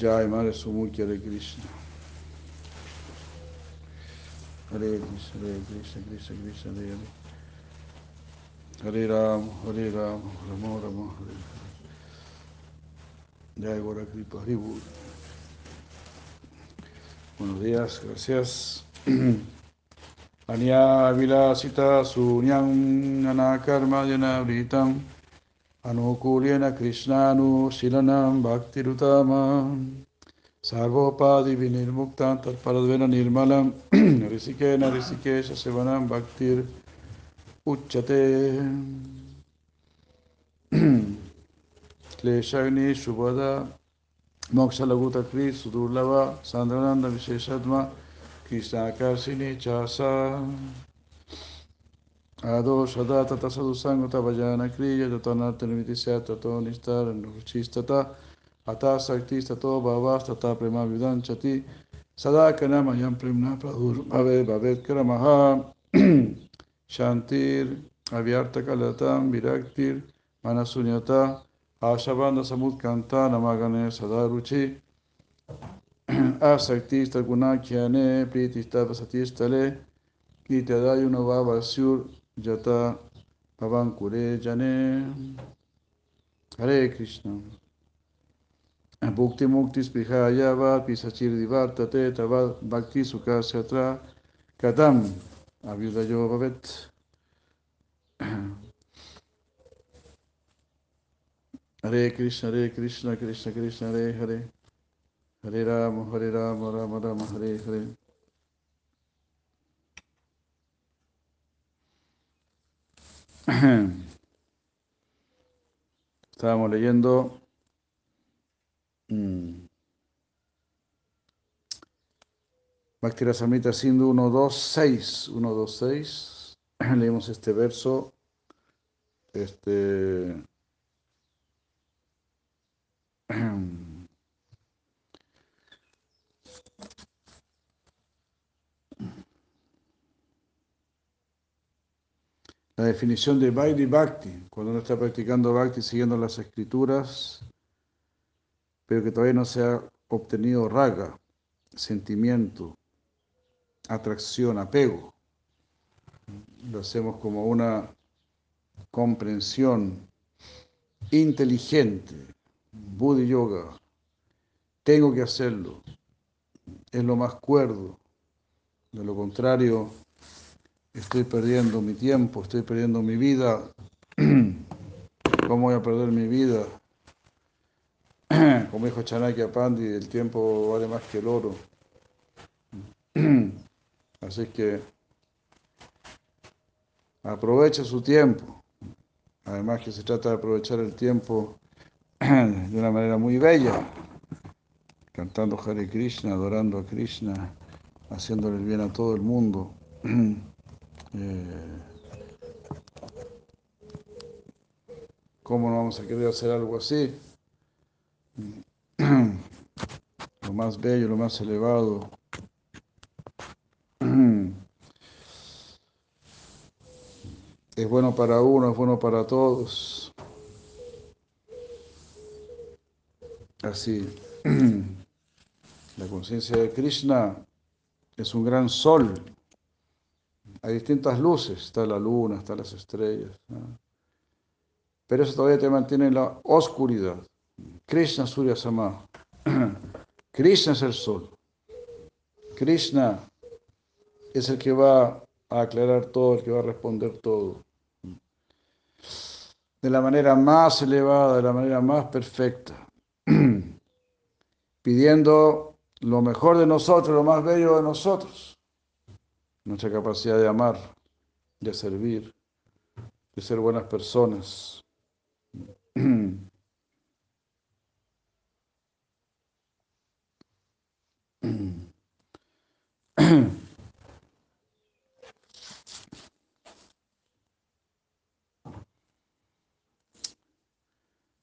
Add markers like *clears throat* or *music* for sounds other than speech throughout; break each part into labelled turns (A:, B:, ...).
A: Jai Madre Sumukhi Hare Krishna. Hare Krishna, Hare Krishna, Krishna Krishna, Hare Hare. Hare Ram, Hare Ram, Ramo Ramo, Hare Hare. Jai Kripa. Buenos días, gracias. Anya Vilasita Sunyam. Anukulyena Krishnanu अनुकूल्येन कृष्णानुशीलनं भक्तिरुतामां सर्वोपाधिविनिर्मुक्तां तत्परद्वेन निर्मलं ऋषिकेन ऋषिकेशशिवनं भक्तिर् उच्यते क्लेशग्नि सुबोध मोक्षलघुतक्री सुदुर्लभ सान्द्रनन्दविशेषद्म कृष्णाकर्षिणी च सा Visheshadma Krishna Karsini Chasa Ado Shada Tata Sadhu Sangata Vajana Kriya Tatanarta Nimitisya Tato Nistar Nuchistata Ata Sakti Tato Bhavas Tata Prema Vidanchati Sada Kanama Yam Premna Pradur Bhavet Bhavet Karamaha *clears throat* Shantir Avyarta Kalatam Viraktir Manasunyata Ashabanda Samudkanta Namagane Sada Ruchi *clears throat* Asakti Stagunakyane Pritista Vasatistale Kitadayuna Vavasyur Yata Pavankure Jane Hare Krishna Bhukti Mukti Spihaya Va Pisachir Divartate Tavad Bhakti Sukasyatra Katam Avyudayo Bhavet Hare Krishna Hare Krishna Krishna Krishna Hare Hare Hare Rama Hare Rama Rama Rama Hare Hare Estábamos leyendo mmm, Bhakti Rasamrita Sindhu 126, 126. Leemos este verso. Este La definición de Vaidhi Bhakti, cuando uno está practicando Bhakti siguiendo las escrituras, pero que todavía no se ha obtenido raga, sentimiento, atracción, apego. Lo hacemos como una comprensión inteligente, Buddhi Yoga. Tengo que hacerlo. Es lo más cuerdo. De lo contrario, estoy perdiendo mi tiempo, estoy perdiendo mi vida. *clears throat* ¿Cómo voy a perder mi vida? *clears throat* Como dijo Chanakya Pandi, el tiempo vale más que el oro. *clears throat* Así que aproveche su tiempo. Además que se trata de aprovechar el tiempo de una manera muy bella, cantando Hare Krishna, adorando a Krishna, haciéndole el bien a todo el mundo. Eh, ¿Cómo no vamos a querer hacer algo así? *clears throat* Lo más bello, lo más elevado. *clears throat* Es bueno para uno, es bueno para todos. Así, *clears throat* la conciencia de Krishna es un gran sol. Hay distintas luces, está la luna, están las estrellas. Pero eso todavía te mantiene en la oscuridad. Krishna Surya Sama. *clears throat* Krishna es el sol. Krishna es el que va a aclarar todo, el que va a responder todo. de la manera más elevada, de la manera más perfecta, *clears throat* pidiendo lo mejor de nosotros, lo más bello de nosotros, nuestra capacidad de amar, de servir, de ser buenas personas.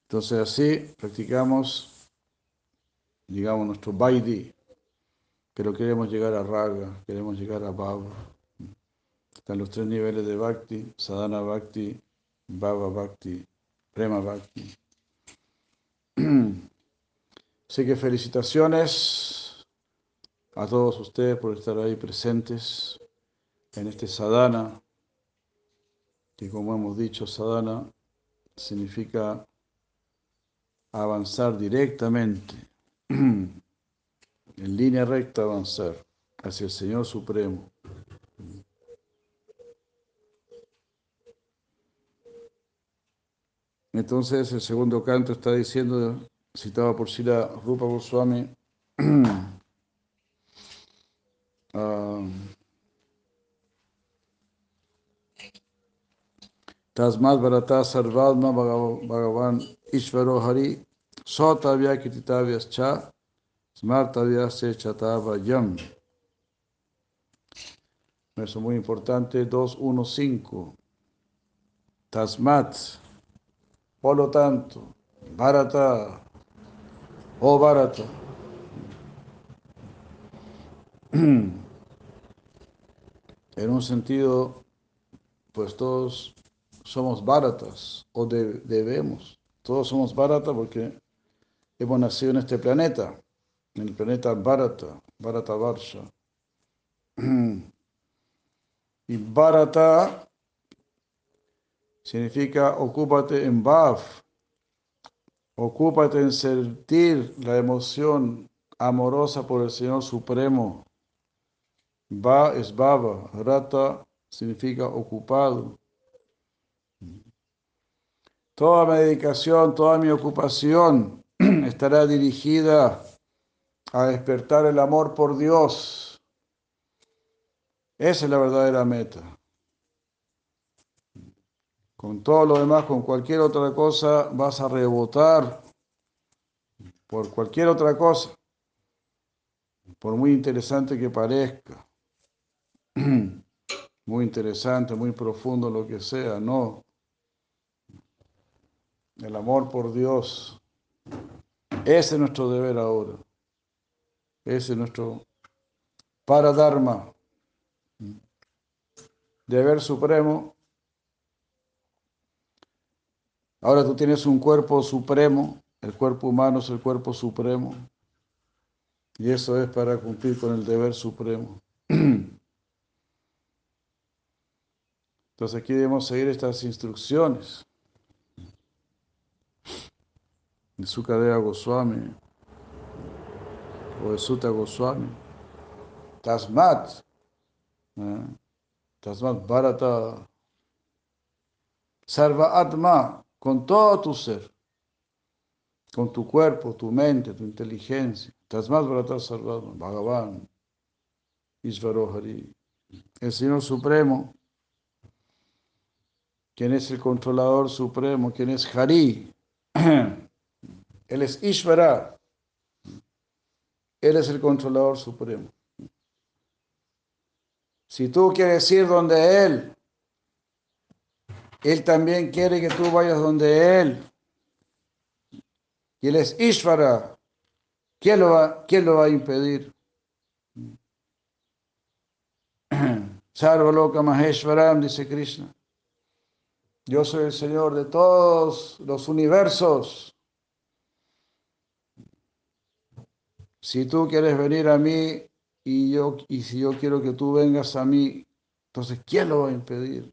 A: Entonces así practicamos, digamos, nuestro Vaidhi, pero queremos llegar a Raga, queremos llegar a Bhava. Están los tres niveles de Bhakti, Sadhana Bhakti, Bhava Bhakti, Prema Bhakti. *clears throat* Así que felicitaciones a todos ustedes por estar ahí presentes en este sadhana, que como hemos dicho, sadhana significa avanzar directamente, *clears throat* en línea recta avanzar hacia el Señor Supremo. Entonces el segundo canto está diciendo, citado por Sila Rupa Goswami, *clears throat* uh, Tasmat Bharata Sarvadma Bhagavan Ishvaro Hari Sotavya Kititavyas Cha Smartavya Se Chatava Yam. Verso muy importante, 2.1.5. Tasmat, por lo tanto, Bharata, oh Bharata. *clears throat* En un sentido, pues todos somos Bharatas, o debemos, todos somos Bharata porque hemos nacido en este planeta, en el planeta Bharata, Bharata Varsha. *clears throat* Y Bharata significa ocúpate en Bhav, ocúpate en sentir la emoción amorosa por el Señor Supremo. Va es Baba, Rata significa ocupado. Toda mi dedicación, toda mi ocupación *clears throat* estará dirigida a despertar el amor por Dios. Esa es la verdadera meta. Con todo lo demás, con cualquier otra cosa, vas a rebotar por cualquier otra cosa, por muy interesante que parezca, *clears throat* muy interesante, muy profundo, lo que sea, no. El amor por Dios ese es nuestro deber ahora. Ese es nuestro paradharma. Deber supremo. Ahora tú tienes un cuerpo supremo. El cuerpo humano es el cuerpo supremo. Y eso es para cumplir con el deber supremo. *clears throat* Entonces aquí debemos seguir estas instrucciones de Sukadeva Goswami o de Sutta Goswami. Tasmat, ¿eh? Tasmat Bharata, Sarva Atma, con todo tu ser, con tu cuerpo, tu mente, tu inteligencia. Tasmat Bharata Sarva Bhagavan, Ishvaro Hari, el Señor Supremo, quien es el controlador supremo, quien es Hari. *clears throat* Él es Ishvara. Él es el controlador supremo. Si tú quieres ir donde Él, Él también quiere que tú vayas donde Él. Y Él es Ishvara. ¿Quién lo va, quién lo va a impedir? *clears throat* Sarvaloka Maheshwaram, dice Krishna. Yo soy el Señor de todos los universos. Si tú quieres venir a mí y, yo, y si yo quiero que tú vengas a mí, entonces ¿quién lo va a impedir?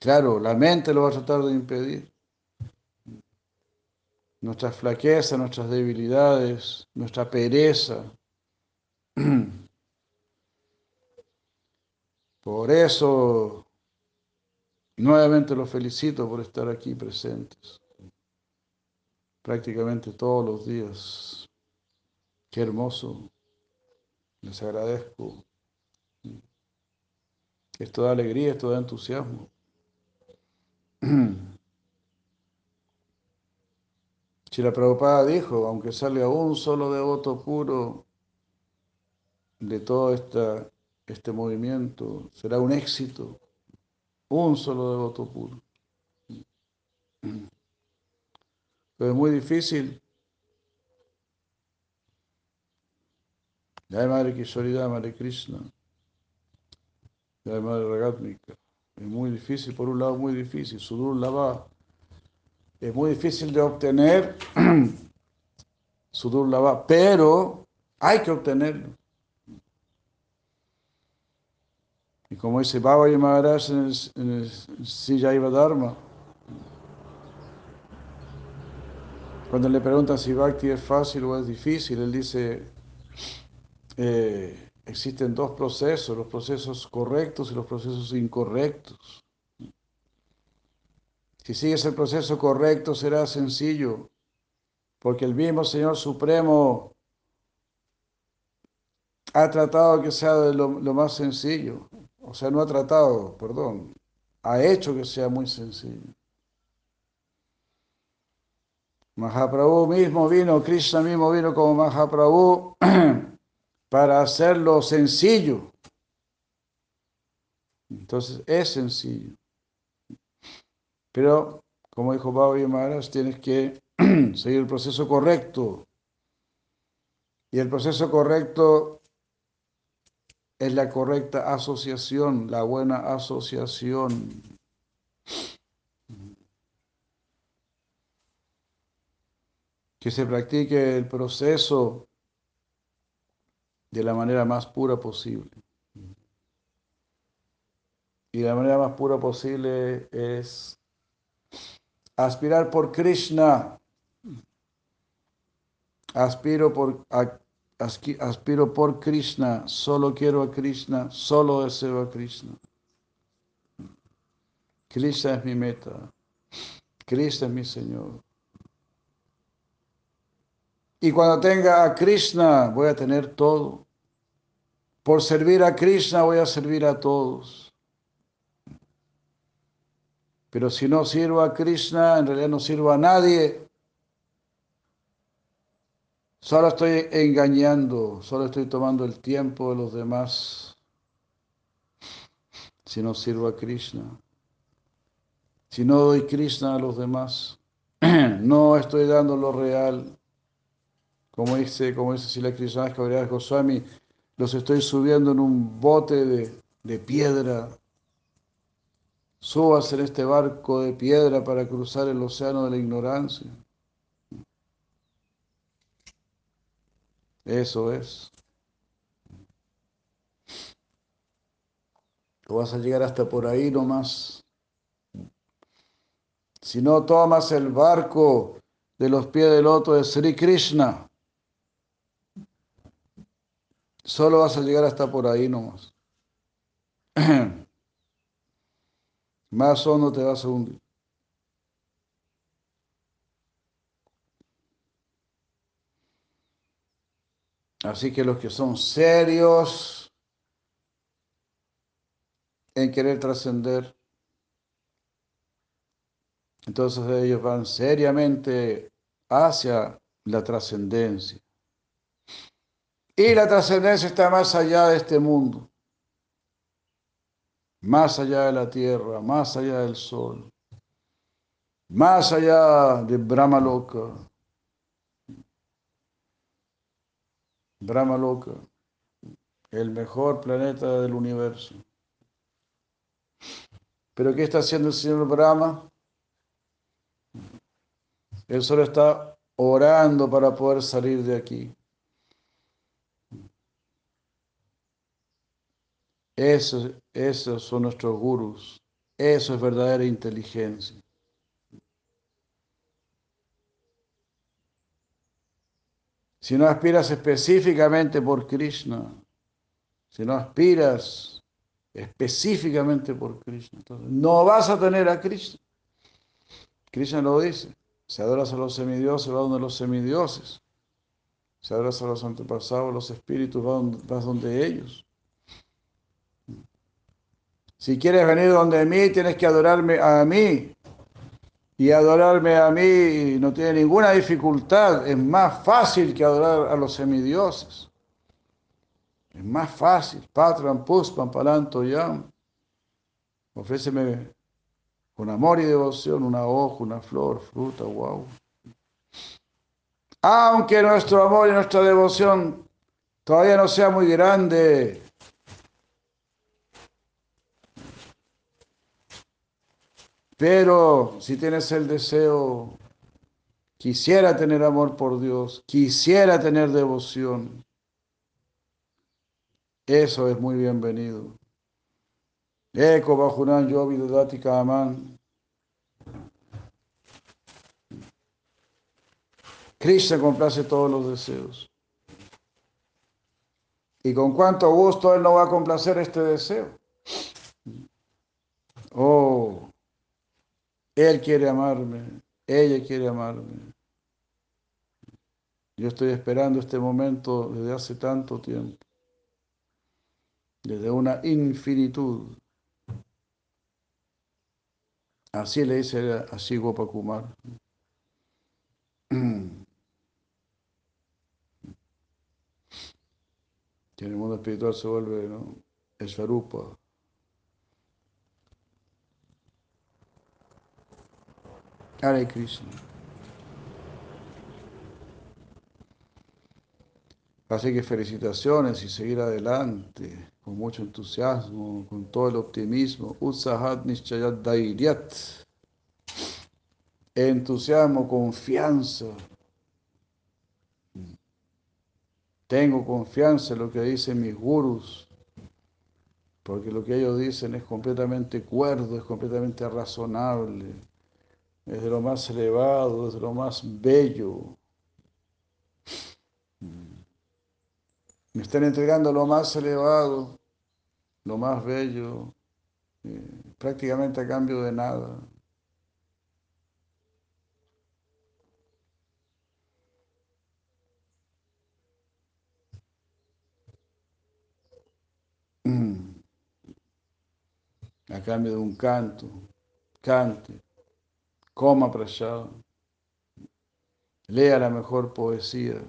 A: Claro, la mente lo va a tratar de impedir. Nuestras flaquezas, nuestras debilidades, nuestra pereza. Por eso Nuevamente los felicito por estar aquí presentes. Prácticamente todos los días. Qué hermoso. Les agradezco. Esto da alegría, esto da entusiasmo. *clears throat* Si la Prabhupada dijo, aunque salga un solo devoto puro de todo esta, este movimiento, será un éxito. Un solo devoto puro. *clears throat* Es muy difícil. Ya Madre Kishoridad, Madre Krishna. Ya Madre Ragatmika. Es muy difícil, por un lado muy difícil. Sudur Lava es muy difícil de obtener. *clears throat* Sudur Lava, pero hay que obtenerlo. Y como dice Baba y Maharaj en el, el Sijaiva Dharma, cuando le preguntan si Bhakti es fácil o es difícil, él dice, eh, existen dos procesos, los procesos correctos y los procesos incorrectos. Si sigues el proceso correcto será sencillo, porque el mismo Señor Supremo ha tratado que sea lo, lo más sencillo. O sea, no ha tratado, perdón, ha hecho que sea muy sencillo. Mahaprabhu mismo vino, Krishna mismo vino como Mahaprabhu *clears throat* para hacerlo sencillo. Entonces es sencillo. Pero, como dijo Baba Maharaj, tienes que *clears throat* seguir el proceso correcto. Y el proceso correcto es la correcta asociación, la buena asociación. Que se practique el proceso de la manera más pura posible. Y la manera más pura posible es aspirar por Krishna. Aspiro por, aspiro por Krishna, solo quiero a Krishna, solo deseo a Krishna. Krishna es mi meta. Krishna es mi Señor. Y cuando tenga a Krishna, voy a tener todo. Por servir a Krishna, voy a servir a todos. Pero si no sirvo a Krishna, en realidad no sirvo a nadie. Solo estoy engañando, solo estoy tomando el tiempo de los demás. Si no sirvo a Krishna. Si no doy Krishna a los demás, *clears throat* no estoy dando lo real. Como dice, como dice Sila Krishna Goswami, los estoy subiendo en un bote de, de piedra. Subas en este barco de piedra para cruzar el océano de la ignorancia. Eso es. O vas a llegar hasta por ahí nomás. Si no tomas el barco de los pies del loto de Sri Krishna, Solo vas a llegar hasta por ahí nomás. *clears throat* Más no te vas a hundir. Así que los que son serios en querer trascender, entonces ellos van seriamente hacia la trascendencia. Y la trascendencia está más allá de este mundo, más allá de la tierra, más allá del sol, más allá de Brahma Loka. Brahma Loka, el mejor planeta del universo. Pero ¿qué está haciendo el señor Brahma? Él solo está orando para poder salir de aquí. Esos, esos son nuestros gurus. Eso es verdadera inteligencia. Si no aspiras específicamente por Krishna, si no aspiras específicamente por Krishna. Entonces, no vas a tener a Krishna. Krishna lo dice. Si adoras a los semidioses, va donde los semidioses. Si adoras a los antepasados, los espíritus, vas donde ellos. Si quieres venir donde mí, tienes que adorarme a mí. Y adorarme a mí no tiene ninguna dificultad. Es más fácil que adorar a los semidioses. Es más fácil. Patran, Puspam, Palanto, Yam. Ofréceme con amor y devoción una hoja, una flor, fruta, wow. Aunque nuestro amor y nuestra devoción todavía no sea muy grande, pero si tienes el deseo, quisiera tener amor por Dios, quisiera tener devoción, eso es muy bienvenido. Eko Bajunan Yovi Dati Aman. Krishna complace todos los deseos. Y con cuánto gusto Él no va a complacer este deseo. Oh, Él quiere amarme, ella quiere amarme. Yo estoy esperando este momento desde hace tanto tiempo, desde una infinitud. Así le dice así Gopakumar. *clears throat* Que en el mundo espiritual se vuelve ¿no? el Hare Krishna. Así que felicitaciones y seguir adelante con mucho entusiasmo, con todo el optimismo. Utsahat Nishchayat Dairyat. Entusiasmo, confianza. Tengo confianza en lo que dicen mis gurus, porque lo que ellos dicen es completamente cuerdo, es completamente razonable, es de lo más elevado, es de lo más bello. Me están entregando lo más elevado, lo más bello, eh, prácticamente a cambio de nada. Mm. A cambio de un canto, cante, coma prashad, lea la mejor poesía.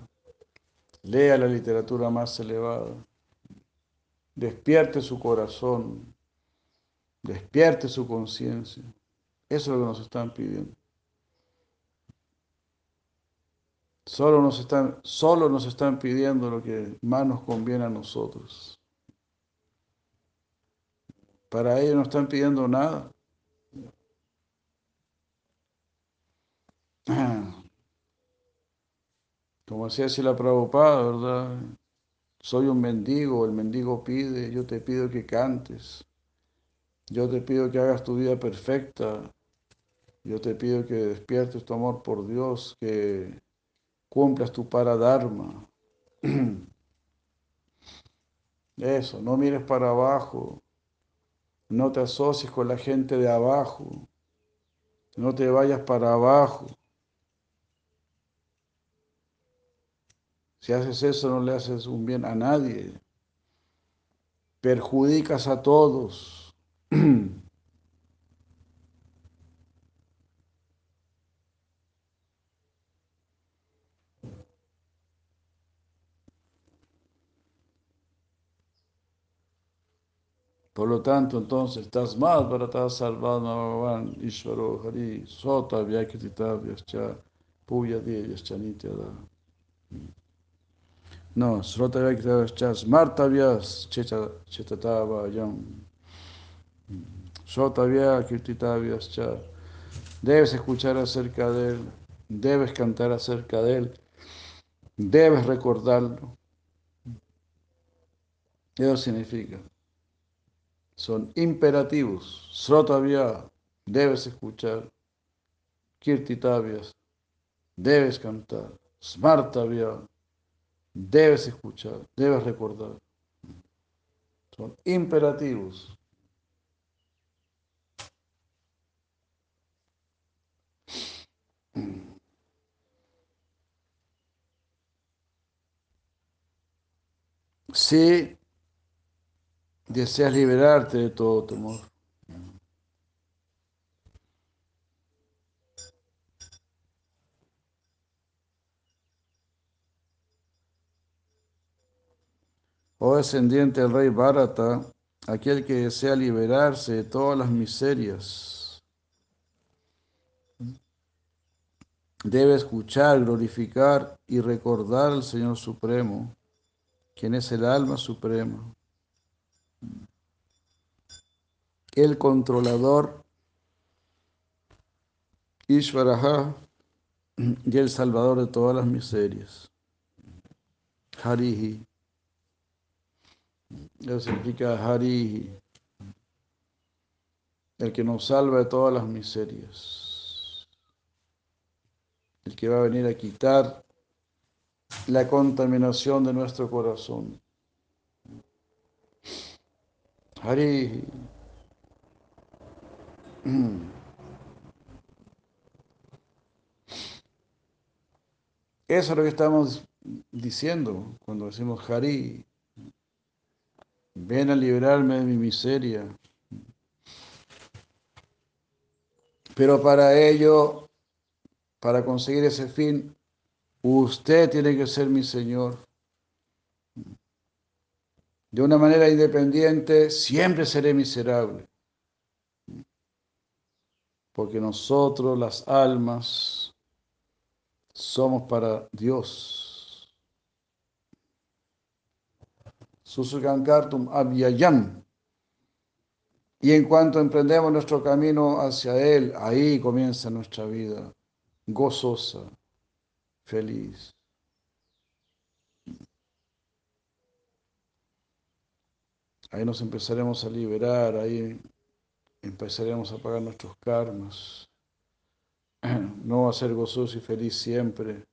A: Lea la literatura más elevada. Despierte su corazón. Despierte su conciencia. Eso es lo que nos están pidiendo. Solo nos, están, solo nos están pidiendo lo que más nos conviene a nosotros. Para ellos no están pidiendo nada. *clears throat* Como decía así la Prabhupada, ¿verdad? Soy un mendigo, el mendigo pide, yo te pido que cantes, yo te pido que hagas tu vida perfecta, yo te pido que despiertes tu amor por Dios, que cumplas tu paradharma. *clears throat* Eso, no mires para abajo, no te asocies con la gente de abajo, no te vayas para abajo. Si haces eso no le haces un bien a nadie. Perjudicas a todos. *clears throat* Por lo tanto, entonces, para estar salvado, Bhagavan, Ishvaro, Hari, Sota, Vyakitita, Vyascha, Puya, Vyascha, Nityada. No, Srotavyakyas Martavyas Chetatavayam. Srotavya Kirtitavyas Debes escuchar acerca de él, debes cantar acerca de él, debes recordarlo. Eso significa. Son imperativos. Srotavya, debes escuchar. Kirtitavyas, debes cantar. Smartavya, Debes escuchar, debes recordar. son imperativos. Si deseas liberarte de todo temor. Oh descendiente del rey Bharata, aquel que desea liberarse de todas las miserias, debe escuchar, glorificar y recordar al Señor Supremo, quien es el alma suprema, el controlador, Ishvaraha, y el salvador de todas las miserias. Harihi. Eso significa Hari, el que nos salva de todas las miserias, el que va a venir a quitar la contaminación de nuestro corazón. Hari. *clears throat* Eso es lo que estamos diciendo cuando decimos Hari. Ven a liberarme de mi miseria. Pero para ello, para conseguir ese fin, usted tiene que ser mi Señor. De una manera independiente, siempre seré miserable. Porque nosotros, las almas, somos para Dios. Susukankartum Avyayam. Y en cuanto emprendemos nuestro camino hacia Él, ahí comienza nuestra vida gozosa, feliz. Ahí nos empezaremos a liberar, ahí empezaremos a pagar nuestros karmas. *clears throat* No va a ser gozoso y feliz siempre,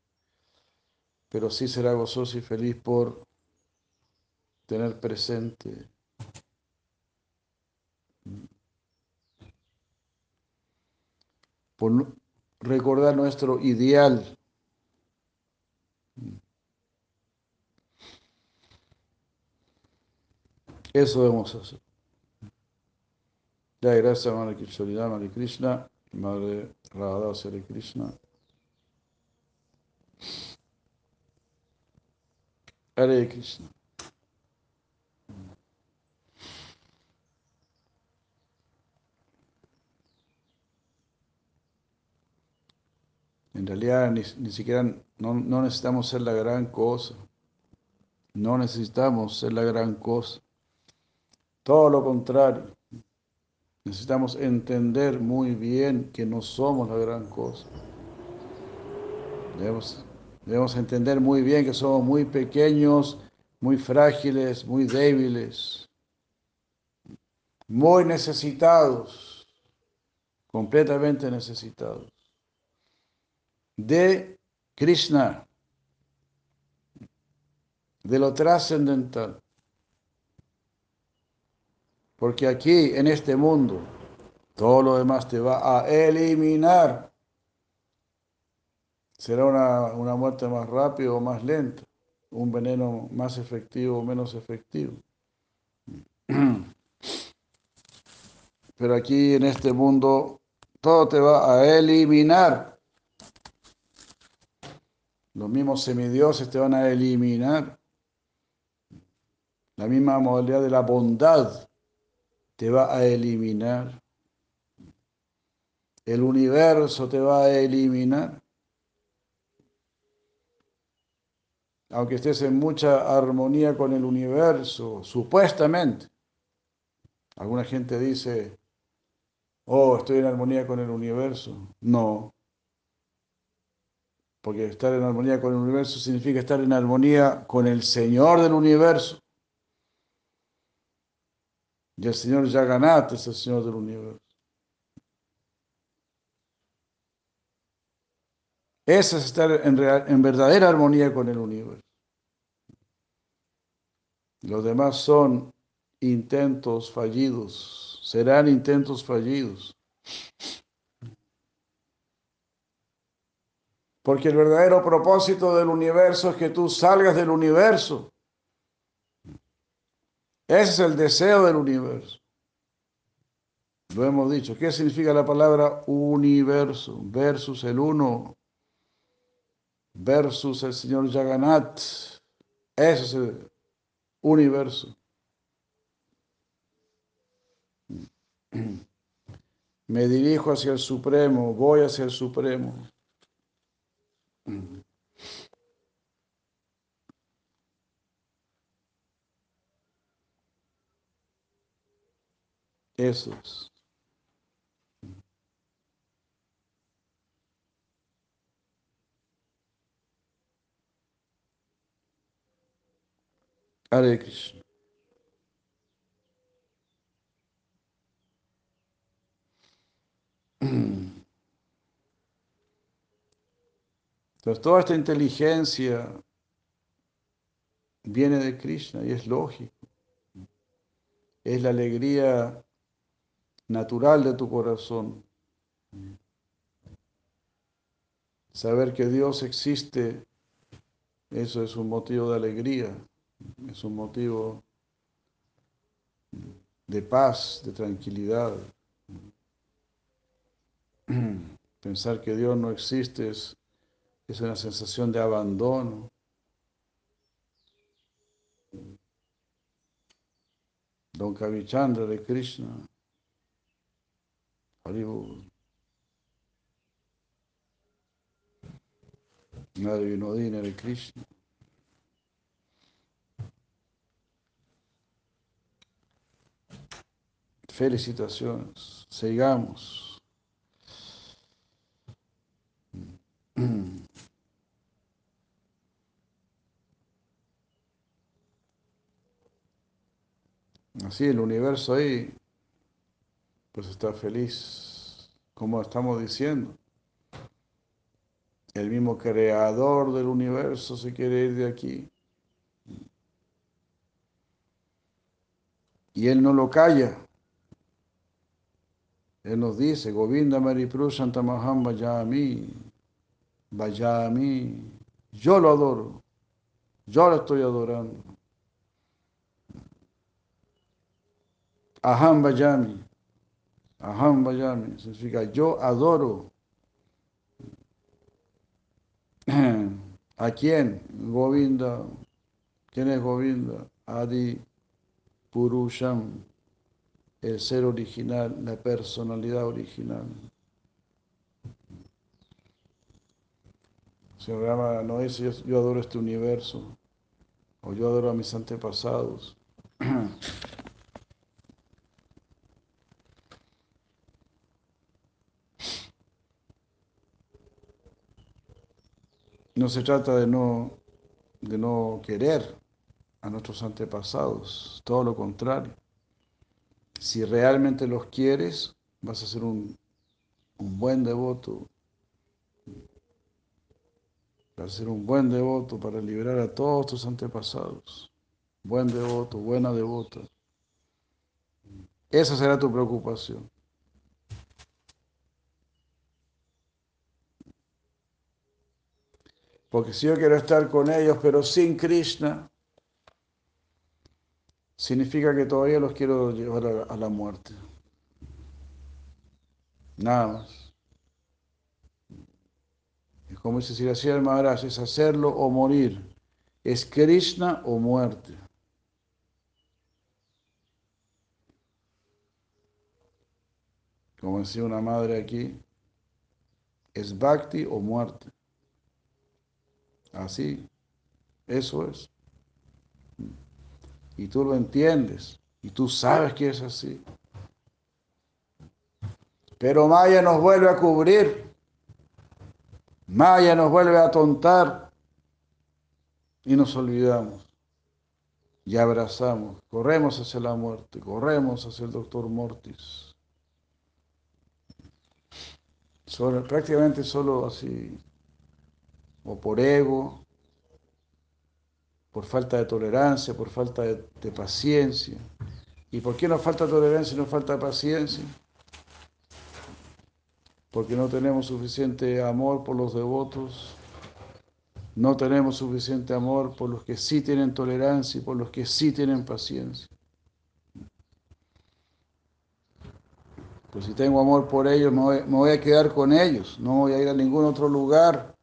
A: pero sí será gozoso y feliz por tener presente por recordar nuestro ideal. Eso debemos hacer. Ya, gracias, Madre Kishoridad, Madre Krishna, Madre Radha Sri Krishna. Hare Krishna. En realidad ni, siquiera no, no, necesitamos ser la gran cosa. No necesitamos ser la gran cosa. Todo lo contrario. Necesitamos entender muy bien que no somos la gran cosa. Debemos, debemos entender muy bien que somos muy pequeños, muy frágiles, muy débiles, muy necesitados, completamente necesitados de Krishna, de lo trascendental. Porque aquí, en este mundo, todo lo demás te va a eliminar. Será una, una muerte más rápida o más lenta, un veneno más efectivo o menos efectivo. *clears throat* Pero aquí en este mundo todo te va a eliminar. Los mismos semidioses te van a eliminar. La misma modalidad de la bondad te va a eliminar. El universo te va a eliminar. Aunque estés en mucha armonía con el universo, supuestamente. Alguna gente dice, oh, estoy en armonía con el universo. No, porque estar en armonía con el universo significa estar en armonía con el Señor del universo. Y el Señor ya ganaste es el Señor del universo. Eso es estar en, en verdadera armonía con el universo. Los demás son intentos fallidos, serán intentos fallidos. Porque el verdadero propósito del universo es que tú salgas del universo. Ese es el deseo del universo. Lo hemos dicho. ¿Qué significa la palabra universo? Versus el uno. Versus el señor Jagannath. Ese es el universo. Me dirijo hacia el Supremo, voy hacia el Supremo. Eso es. Hare. *clears throat* Entonces, toda esta inteligencia viene de Krishna y es lógico. Es la alegría natural de tu corazón. Saber que Dios existe, eso es un motivo de alegría, es un motivo de paz, de tranquilidad. *clears throat* Pensar que Dios no existe es es una sensación de abandono. Don Kavichandra de Krishna. Vinodina de Krishna. Felicitaciones. Sigamos. *clears throat* Así el universo ahí, pues está feliz, como estamos diciendo. El mismo creador del universo se quiere ir de aquí. Y él no lo calla. Él nos dice, Govinda Maripru Santamaham Vayami, Vayami, yo lo adoro, yo lo estoy adorando. Aham Vayami. Aham Vayami. Significa yo adoro. *clears throat* ¿A quién? Govinda. ¿Quién es Govinda? Adi Purusham. El ser original, la personalidad original. Se llama, no es yo, yo adoro este universo, o yo adoro a mis antepasados. *clears throat* No se trata de no, de no querer a nuestros antepasados, todo lo contrario. Si realmente los quieres, vas a ser un, un buen devoto. Vas a ser un buen devoto para liberar a todos tus antepasados. Buen devoto, buena devota. Esa será tu preocupación. Porque si yo quiero estar con ellos, pero sin Krishna, significa que todavía los quiero llevar a, la muerte. Nada más. Es como dice Siracía Maharaj, es hacerlo o morir. Es Krishna o muerte. Como decía una madre aquí, es bhakti o muerte. Así, eso es. Y tú lo entiendes, y tú sabes que es así. Pero Maya nos vuelve a cubrir, Maya nos vuelve a tontar y nos olvidamos y abrazamos, corremos hacia la muerte, corremos hacia el doctor Mortis. prácticamente solo así o por ego, por falta de tolerancia, por falta de, paciencia, ¿Y por qué nos falta tolerancia y nos falta paciencia? Porque no tenemos suficiente amor por los devotos, no tenemos suficiente amor por los que sí tienen tolerancia y por los que sí tienen paciencia. Pues si tengo amor por ellos, me voy, a quedar con ellos, no voy a ir a ningún otro lugar.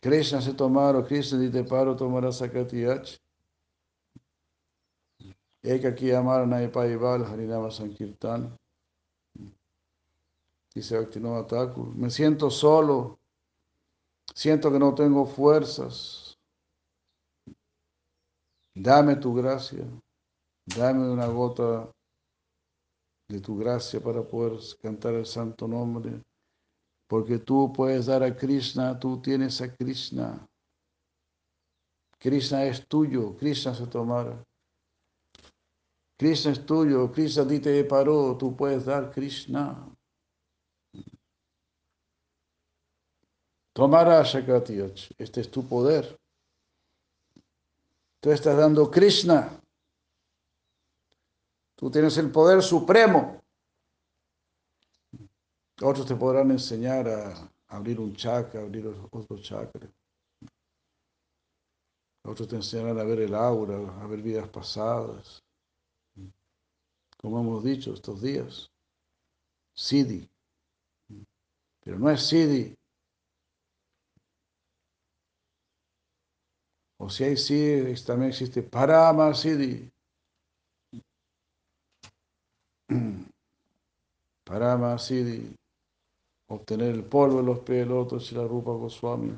A: Krishna se tomaron, Krishna dite paro tomará sakatiyach. Eka aquí amaron a Ipaival, Harinama Sankirtan. Dice Bhaktivinoda Thakur, me siento solo, siento que no tengo fuerzas. Dame tu gracia. Dame una gota de tu gracia para poder cantar el santo nombre, porque tú puedes dar a Krishna, tú tienes a Krishna. Krishna es tuyo, Krishna se tomará. Krishna es tuyo, Krishna ti te paró, tú puedes dar Krishna. Tomará Shakatiyach, este es tu poder. Tú estás dando Krishna. Tú tienes el poder supremo. Otros te podrán enseñar a abrir un chakra, abrir otro chakra. Otros te enseñarán a ver el aura, a ver vidas pasadas. Como hemos dicho estos días, Siddhi. Pero no es Siddhi. O si hay Siddhi, también existe Parama Siddhi. *clears throat* Parama Siddhi, obtener el polvo en los pies del otro de la Rupa Goswami,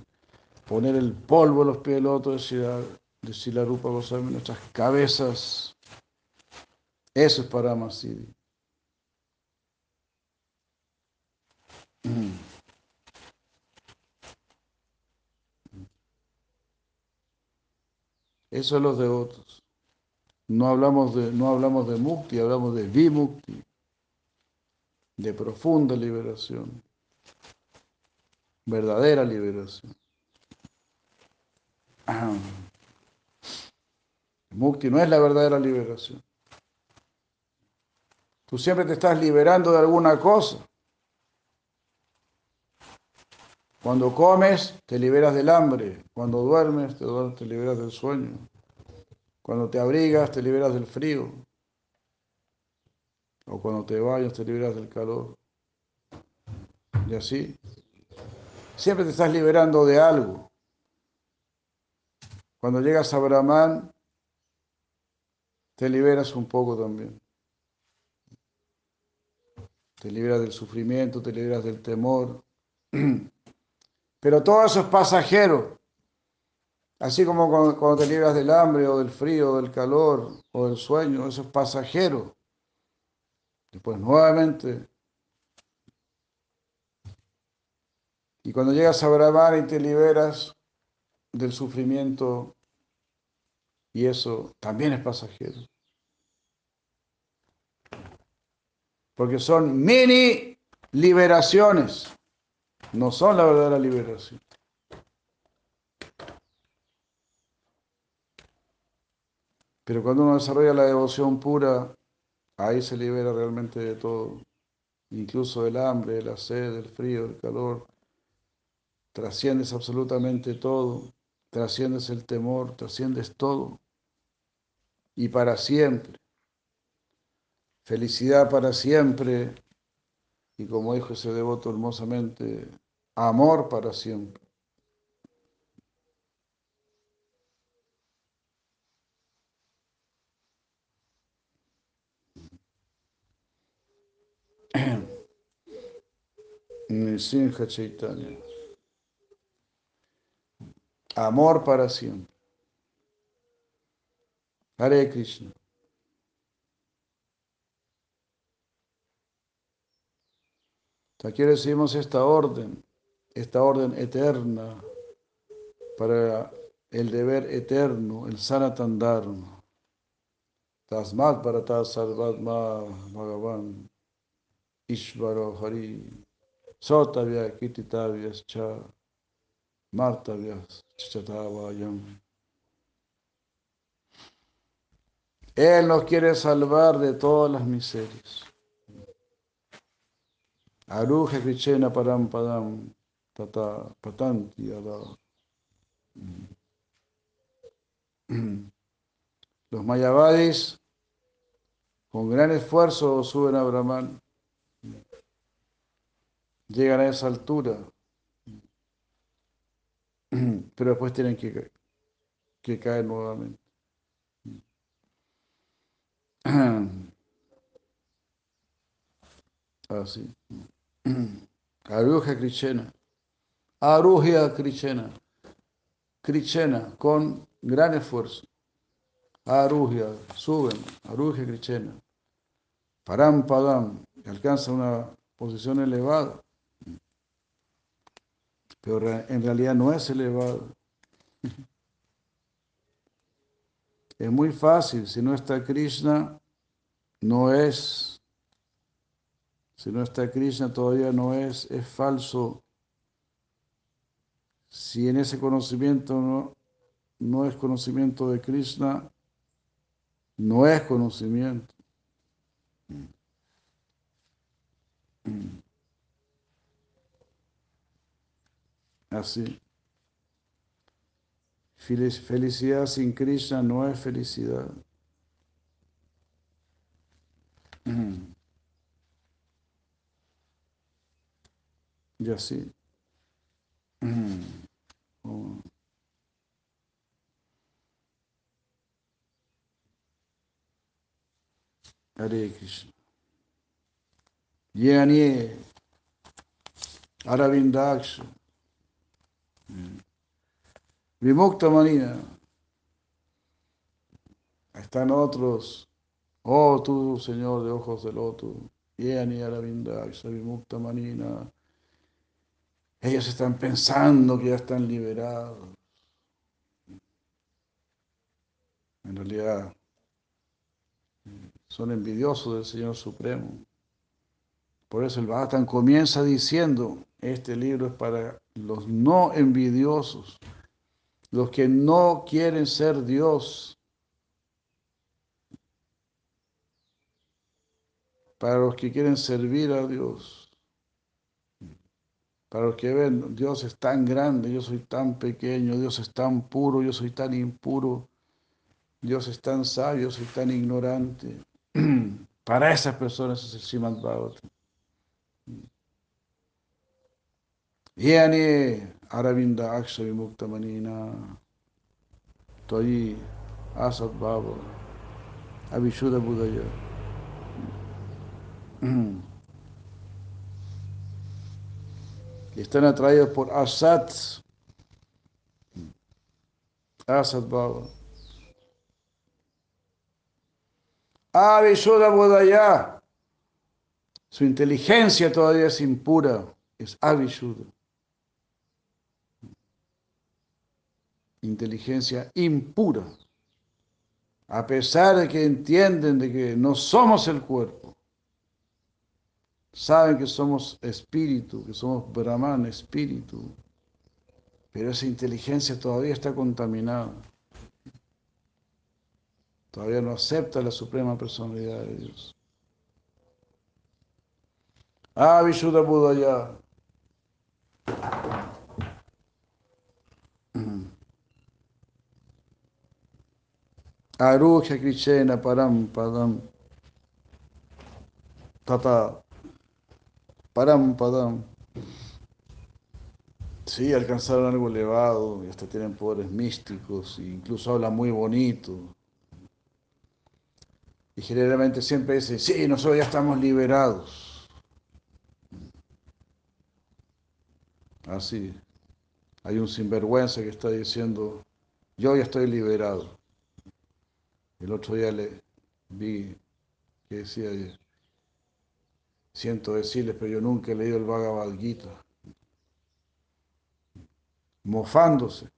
A: poner el polvo en los pies del otro de la Rupa Goswami nuestras cabezas. Eso es Parama Siddhi. Eso es los devotos. No hablamos de, no hablamos de mukti, hablamos de vimukti, de profunda liberación, verdadera liberación. *clears throat* Mukti no es la verdadera liberación. Tú siempre te estás liberando de alguna cosa. Cuando comes, te liberas del hambre. Cuando duermes, te, liberas del sueño. Cuando te abrigas, te liberas del frío. O cuando te bañas, te liberas del calor. Y así. Siempre te estás liberando de algo. Cuando llegas a Brahman, te liberas un poco también. Te liberas del sufrimiento, te liberas del temor. *clears throat* Pero todo eso es pasajero. Así como cuando, te libras del hambre o del frío, o del calor o del sueño, eso es pasajero. Después nuevamente. Y cuando llegas a Brahman y te liberas del sufrimiento, y eso también es pasajero. Porque son mini liberaciones, no son la verdadera liberación. Pero cuando uno desarrolla la devoción pura, ahí se libera realmente de todo, incluso del hambre, de la sed, del frío, del calor. Trasciendes absolutamente todo, trasciendes el temor, trasciendes todo. Y para siempre. Felicidad para siempre. Y como dijo ese devoto hermosamente, amor para siempre. *clears throat* Chaitanya. Amor para siempre. Hare Krishna. Aquí recibimos esta orden, esta orden eterna para el deber eterno, el Sanatan Dharma. Tasmat Bharata Bhagavan Ishvaro Hari Sotavya Kititavyas Cha. Él nos quiere salvar de todas las miserias. Aruja Krichena Param Padam Tata Patanti Los mayavadis con gran esfuerzo suben a Brahman. Llegan a esa altura. *clears throat* Pero después tienen que, que caer nuevamente. *clears throat* Así. *clears throat* Aruja Krishna. Aruja Krishna. Krishna con gran esfuerzo. Aruja, suben. Aruja Krishna. Param Padam. Alcanza una posición elevada. Pero en realidad no es elevado. Es muy fácil, si no está Krishna, no es. Si no está Krishna, todavía no es, es falso. Si en ese conocimiento no, no es conocimiento de Krishna, no es conocimiento. Así. Felicidad sin Krishna no es felicidad. *clears throat* Y así. *clears throat* Oh. Hare Krishna. Yani Aravindaksha. Vimukta Manina. Están otros. Oh, tú, Señor de ojos de loto. Yani Aravindaksha, Vimukta Manina. Ellos están pensando que ya están liberados. En realidad, son envidiosos del Señor Supremo. Por eso el Bhagavatam comienza diciendo, este libro es para los no envidiosos, los que no quieren ser Dios, para los que quieren servir a Dios, para los que ven, Dios es tan grande, yo soy tan pequeño, Dios es tan puro, yo soy tan impuro, Dios es tan sabio, yo soy tan ignorante. *clears throat* Para esas personas es el Srimad Bhagavatam. Yani Aravinda Aksha Vimukta Manina Toyi Asad Baba Avishuddha Budaya. Están atraídos por Asad Asad Baba. Avishuddha Budaya. Su inteligencia todavía es impura, es Avishuddha. Inteligencia impura, a pesar de que entienden de que no somos el cuerpo, saben que somos espíritu, que somos Brahman, espíritu, pero esa inteligencia todavía está contaminada. Todavía no acepta la suprema personalidad de Dios. Ah, Vishuddha Buddha Aruja Krishna Param Padam Tata Param Padam. Sí, alcanzaron algo elevado y hasta tienen poderes místicos, e incluso hablan muy bonito. Y generalmente siempre dicen, sí, nosotros ya estamos liberados. Así. Hay un sinvergüenza que está diciendo, yo ya estoy liberado. El otro día le vi que decía, siento decirles, pero yo nunca he leído el Bhagavad Gita. Mofándose.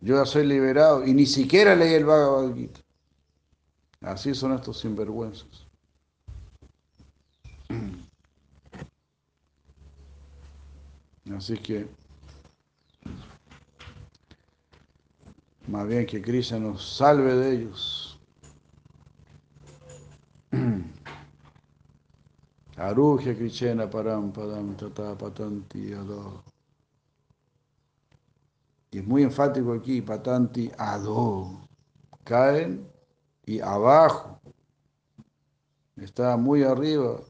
A: Yo ya soy liberado y ni siquiera leí el Bhagavad Gita. Así son estos sinvergüenzas. *clears throat* Así que Más bien que Krishna nos salve de ellos. *clears throat* Arugya Krishna Param Padam Tata Patanti Ado. Y es muy enfático aquí, Patanti Ado. Caen y abajo. Está muy arriba.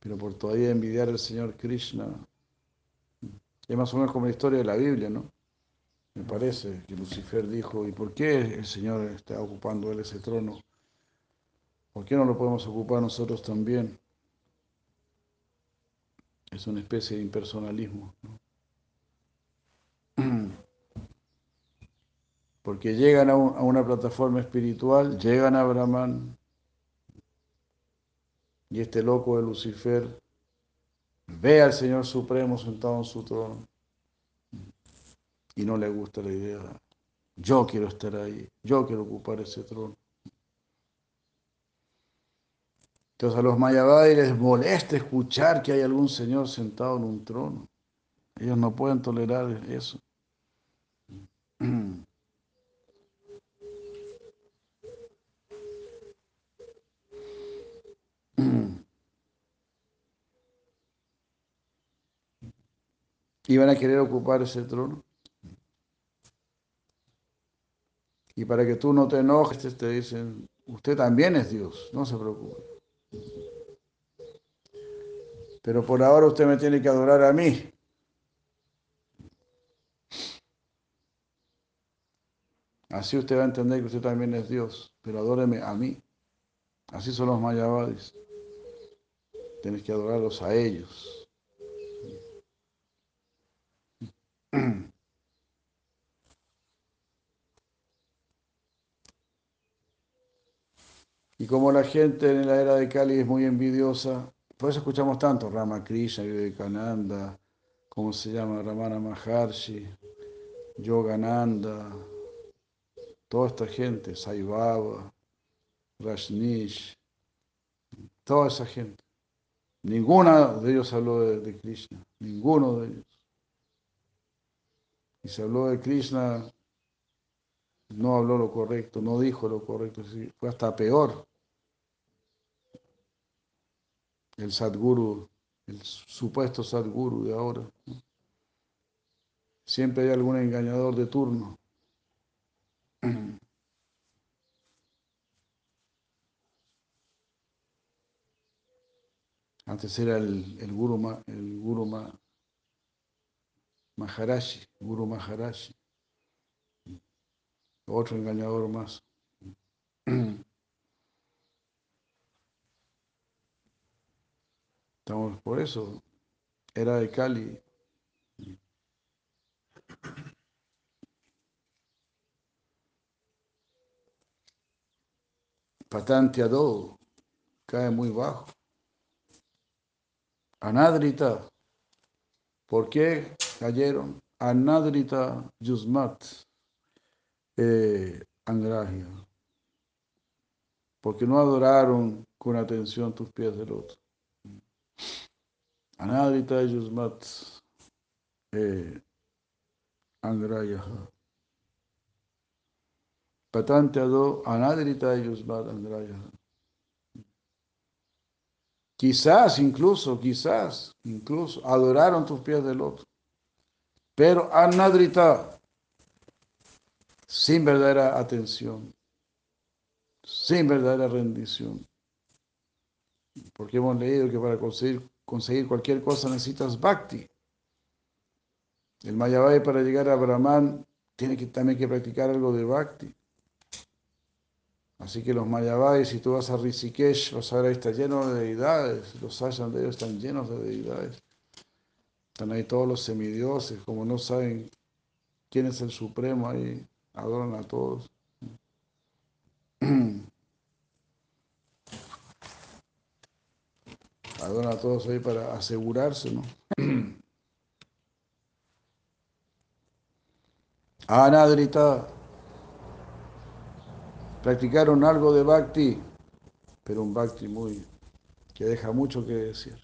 A: Pero por todavía envidiar al Señor Krishna. Es más o menos como la historia de la Biblia, ¿no? Me parece que Lucifer dijo, ¿y por qué el Señor está ocupando él ese trono? ¿Por qué no lo podemos ocupar nosotros también? Es una especie de impersonalismo. ¿no? *clears throat* Porque llegan a, a, una plataforma espiritual, llegan a Brahman, y este loco de Lucifer ve al Señor Supremo sentado en su trono y no le gusta la idea. Yo quiero estar ahí, yo quiero ocupar ese trono. Entonces a los mayavadis les molesta escuchar que hay algún señor sentado en un trono. Ellos no pueden tolerar eso. *clears throat* Iban a querer ocupar ese trono. Y para que tú no te enojes, te dicen, usted también es Dios, no se preocupe. Pero por ahora usted me tiene que adorar a mí. Así usted va a entender que usted también es Dios, pero adóreme a mí. Así son los mayavadis. Tienes que adorarlos a ellos. Y como la gente en la era de Cali es muy envidiosa, por eso escuchamos tanto Ramakrishna, Vivekananda, ¿cómo se llama? Ramana Maharshi, Yogananda, toda esta gente, Sai Baba, toda esa gente. Ninguna de ellos habló de, de Krishna, ninguno de ellos. Y se habló de Krishna no habló lo correcto, no dijo lo correcto, fue hasta peor. El Sadguru, el supuesto Sadguru de ahora. Siempre hay algún engañador de turno. *clears throat* Antes era el, el Guru, el Guru Maharashi, Guru Maharashi otro engañador más. *clears throat* Estamos por eso. Era de Cali. Patanteado cae muy bajo. Anadrita. ¿Por qué cayeron? Anadrita Yusmat eh, Angragia, porque no adoraron con atención tus pies del otro. Anadrita Yusmat eh, Angraya. Patante ado Anadrita Yusmat Angraya. Quizás, incluso, quizás, incluso adoraron tus pies del otro. Pero Anadrita sin verdadera atención, sin verdadera rendición. Porque hemos leído que para conseguir, conseguir cualquier cosa necesitas bhakti. El Mayavai para llegar a Brahman tiene que, también que practicar algo de bhakti. Así que los Mayavai, si tú vas a Rishikesh, vas a ver está lleno de deidades, los ashan de ellos están llenos de deidades. Están ahí todos los semidioses, como no saben quién es el supremo ahí, adoran a todos. *clears throat* Adoran a todos ahí para asegurarse, ¿no? *clears throat* Anadrita practicaron algo de bhakti, pero un bhakti muy que deja mucho que decir.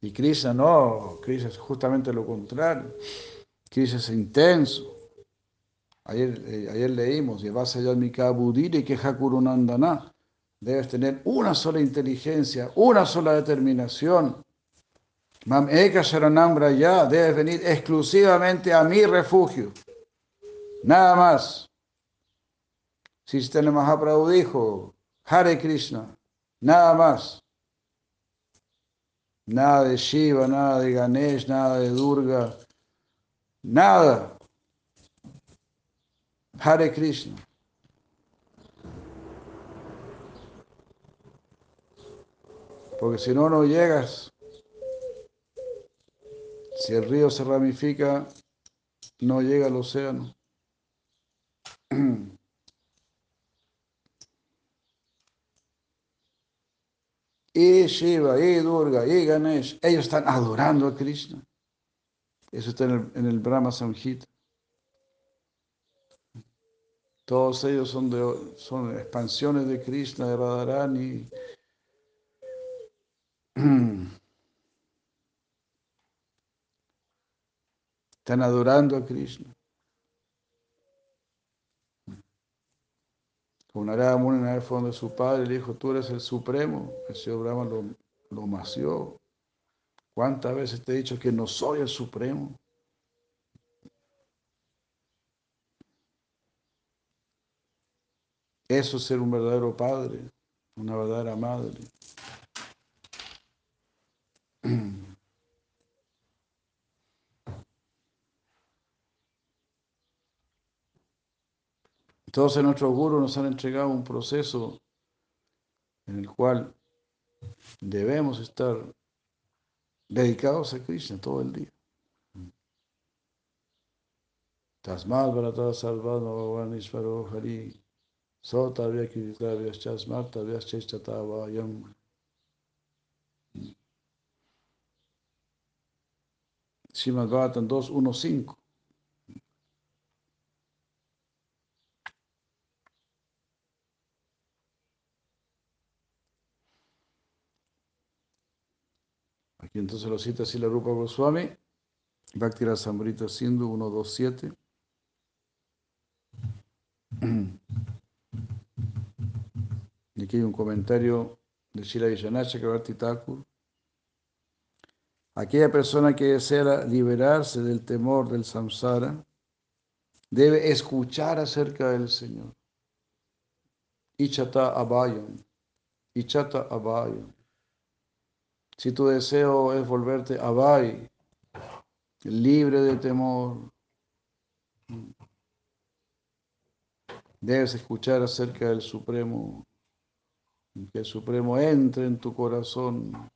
A: Y Krishna no, Krishna es justamente lo contrario. Krishna es intenso. Ayer, eh, ayer leímos, y que Hakurunandana. Debes tener una sola inteligencia, una sola determinación. Mam Eka Sharanambra ya, debes venir exclusivamente a mi refugio. Nada más. Sistema Mahaprabhu dijo, Hare Krishna, nada más. Nada de Shiva, nada de Ganesh, nada de Durga, nada. Hare Krishna. Porque si no, no llegas. Si el río se ramifica, no llega al océano. *clears throat* Y Shiva, y Durga, y Ganesh, ellos están adorando a Krishna. Eso está en el, en el Brahma Samhita. Todos ellos son, de, son expansiones de Krishna, de Radharani. *clears throat* Están adorando a Krishna. Con Narada Muni una vez fue donde su padre le dijo, tú eres el supremo. El señor Brahma lo, lo mació. ¿Cuántas veces te he dicho que no soy el supremo? Eso es ser un verdadero padre, una verdadera madre. Todos nuestros gurus nos han entregado un proceso en el cual debemos estar dedicados a Krishna todo el día. Tasmad Bharata Sarvadma Bhagavan Ishvaro Hari Sotavya Kiritavyas Chasmartavyas Chechatavayam Srimad Bhagavatam 2.1.5 Entonces lo cita así la Rupa Goswami, Bhakti Rasamrita Sindhu 127. Y *clears throat* aquí hay un comentario de Shila Villanacha Bhakti Thakur. Aquella persona que desea liberarse del temor del samsara debe escuchar acerca del Señor. Ichata abayam. Ichata abayam. Si tu deseo es volverte Abai, libre de temor, debes escuchar acerca del Supremo, que el Supremo entre en tu corazón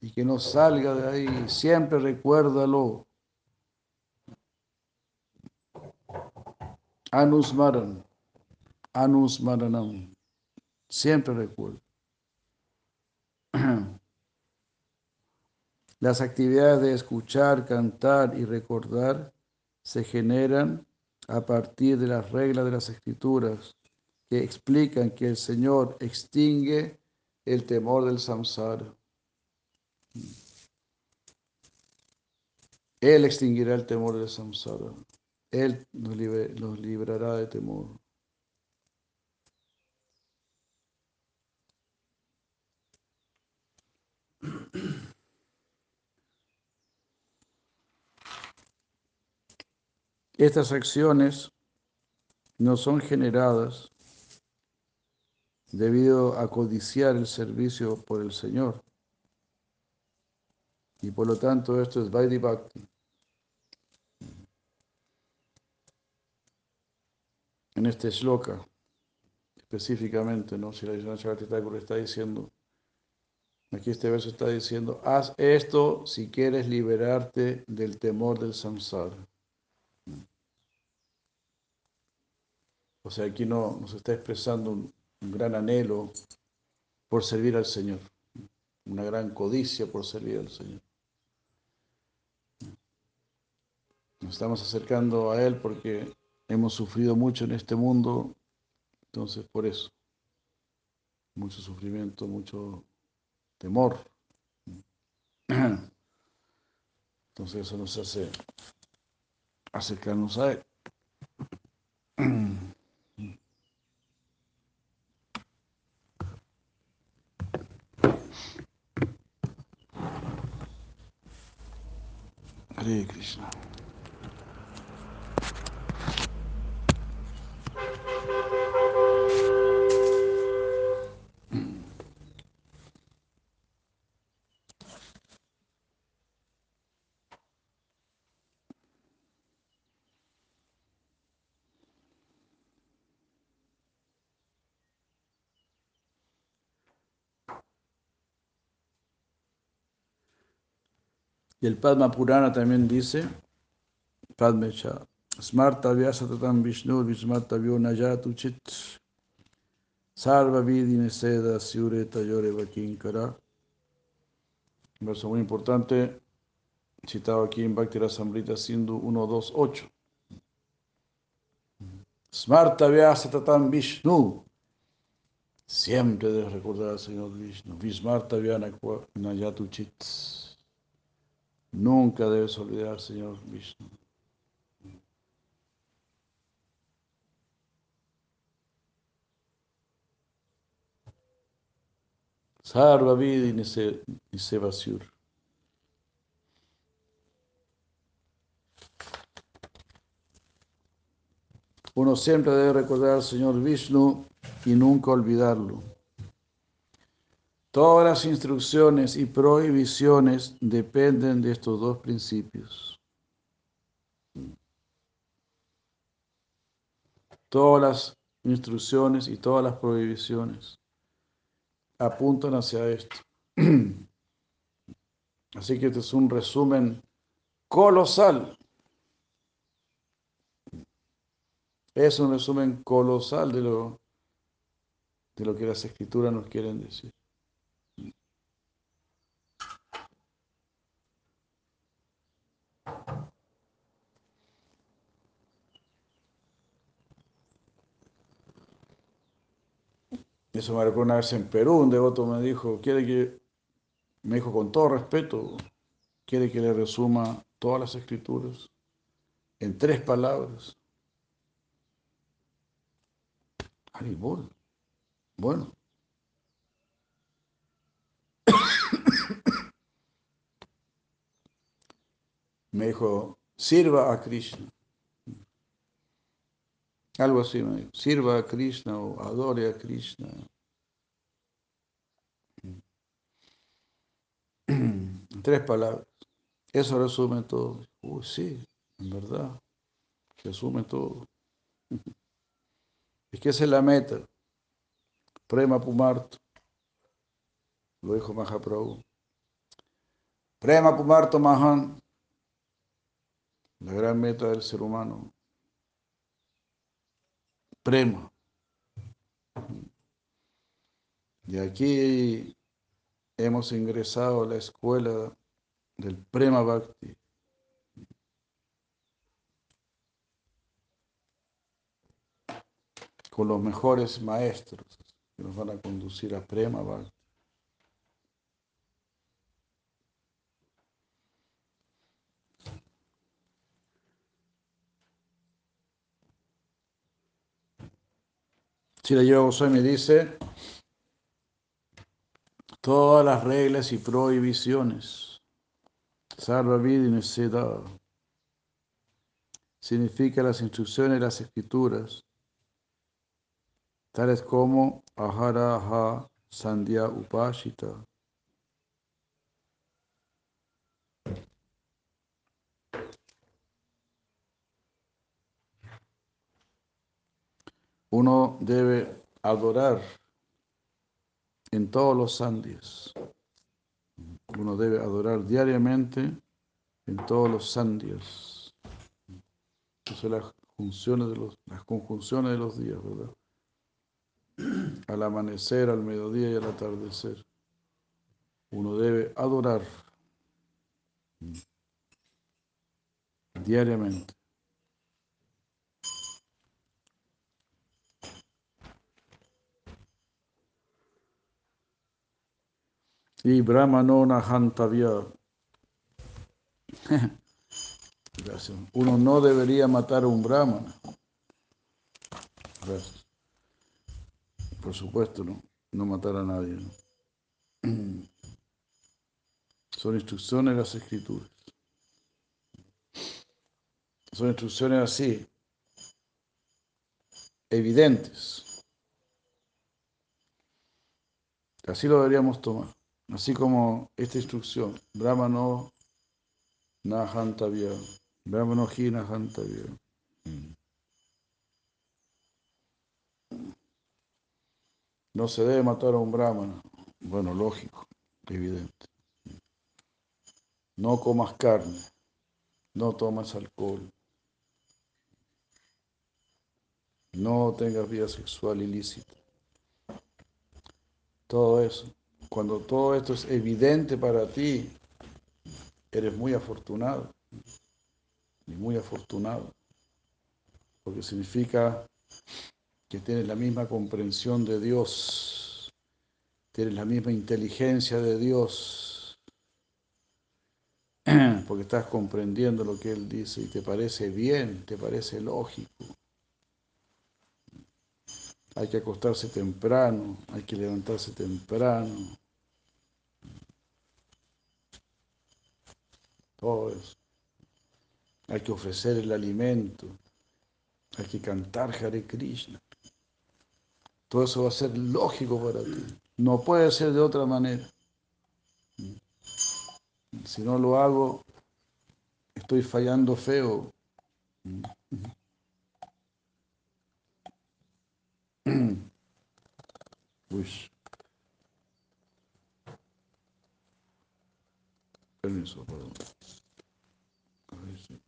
A: y que no salga de ahí. Siempre recuérdalo. Anusmaran, Anusmaranam. Siempre recuerda. Las actividades de escuchar, cantar y recordar se generan a partir de las reglas de las escrituras que explican que el Señor extingue el temor del samsara. Él extinguirá el temor del samsara. Él nos, nos librará de temor. Estas acciones no son generadas debido a codiciar el servicio por el Señor. Y por lo tanto esto es Vaidhi Bhakti. En este shloka, específicamente, ¿no? Si la Thakur está diciendo, aquí este verso está diciendo, haz esto si quieres liberarte del temor del samsara. O sea, aquí no, nos está expresando un, gran anhelo por servir al Señor, una gran codicia por servir al Señor. Nos estamos acercando a Él porque hemos sufrido mucho en este mundo, entonces por eso, mucho sufrimiento, mucho temor. Entonces eso nos hace acercarnos a Él. Hare Krishna Y el Padma Purana también dice, Padmecha, Smarta Vyasatatam Vishnu Vismartavyo Nayatu Chit Sarva Vidine Seda Siureta Yore Vakinkara. Un verso muy importante, citado aquí en Bhakti Rasamrita Sindhu 128. Smarta Vyasatatam Vishnu. Siempre debes recordar al Señor Vishnu. Vismarta Nayatu Chit. Nunca debes olvidar Señor Vishnu. Sarva Vida y Sevasyur. Uno siempre debe recordar al Señor Vishnu y nunca olvidarlo. Todas las instrucciones y prohibiciones dependen de estos dos principios. Todas las instrucciones y todas las prohibiciones apuntan hacia esto. *clears throat* Así que este es un resumen colosal. Es un resumen colosal de lo, de lo que las escrituras nos quieren decir. Eso me recuerda una vez en Perú, un devoto me dijo, quiere que, me dijo con todo respeto, quiere que le resuma todas las escrituras en tres palabras. Haribol. Bueno. *coughs* me dijo, sirva a Krishna. Algo así me dijo, sirva a Krishna o adore a Krishna. *clears throat* Tres palabras. Eso resume todo. Uy, sí, en verdad. Resume todo. *laughs* Es que esa es la meta. Prema Pumarto. Lo dijo Mahaprabhu. Prema Pumarto Mahan. La gran meta del ser humano. Prema. Y aquí hemos ingresado a la escuela del Prema Bhakti. Con los mejores maestros que nos van a conducir a Prema Bhakti. Si la Yoga me dice, todas las reglas y prohibiciones, salva vida y necesidad, significa las instrucciones de las escrituras, tales como Ahara Ha Sandhya Upashita. Uno debe adorar en todos los sandhias. Uno debe adorar diariamente en todos los sandhias. Esas las de los, las conjunciones de los días, ¿verdad? Al amanecer, al mediodía y al atardecer. Uno debe adorar diariamente. Y Brahmano Nahantavya. Uno no debería matar a un brahmana. Gracias. Por supuesto, no, no matar a nadie. Son instrucciones las escrituras. Son instrucciones así, evidentes. Así lo deberíamos tomar. Así como esta instrucción, Brahmano Nahantavya, Brahmano Hi Nahantavya. No se debe matar a un brahmana. Bueno, lógico, evidente. no comas carne, no tomas alcohol, no tengas vida sexual ilícita. Todo eso. Cuando todo esto es evidente para ti, eres muy afortunado. Y muy afortunado. Porque significa que tienes la misma comprensión de Dios, tienes la misma inteligencia de Dios, *clears throat* porque estás comprendiendo lo que Él dice y te parece bien, te parece lógico. Hay que acostarse temprano, hay que levantarse temprano. Hay que ofrecer el alimento. Hay que cantar Hare Krishna. Todo eso va a ser lógico para ti. No puede ser de otra manera. Si no lo hago, estoy fallando feo. Uy. Permiso, perdón. Ahí sí.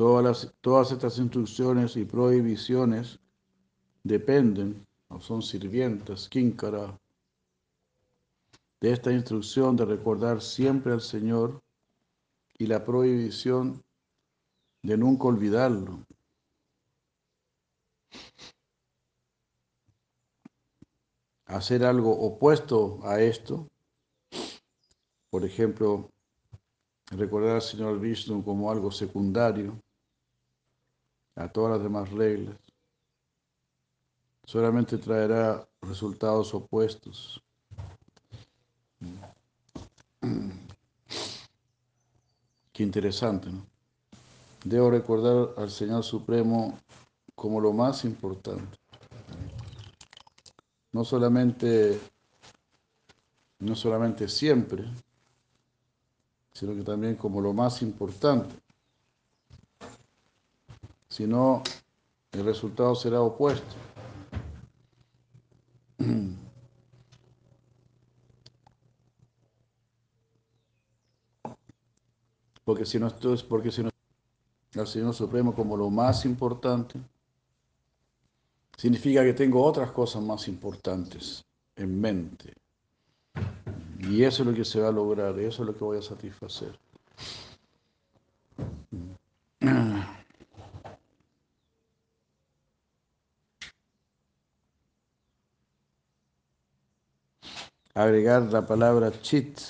A: Todas, las, todas estas instrucciones y prohibiciones dependen o son sirvientas, kínkara, de esta instrucción de recordar siempre al Señor y la prohibición de nunca olvidarlo. Hacer algo opuesto a esto, por ejemplo, recordar al Señor Vishnu como algo secundario a todas las demás reglas, solamente traerá resultados opuestos. *clears throat* Qué interesante, ¿no? Debo recordar al Señor Supremo como lo más importante. No solamente, no solamente siempre, sino que también como lo más importante. Si no, el resultado será opuesto. *clears throat* Porque si no es porque si no al Señor Supremo como lo más importante, significa que tengo otras cosas más importantes en mente. Y eso es lo que se va a lograr, eso es lo que voy a satisfacer. Agregar la palabra chit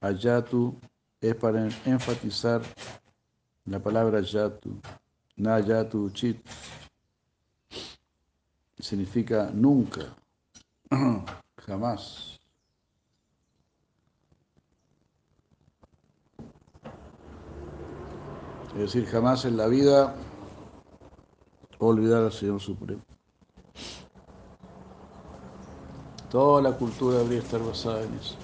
A: a yatu es para enfatizar la palabra yatu. Na yatu chit significa nunca, *clears throat* jamás. Es decir, jamás en la vida olvidar al Señor Supremo. Toda la cultura debería estar basada en eso.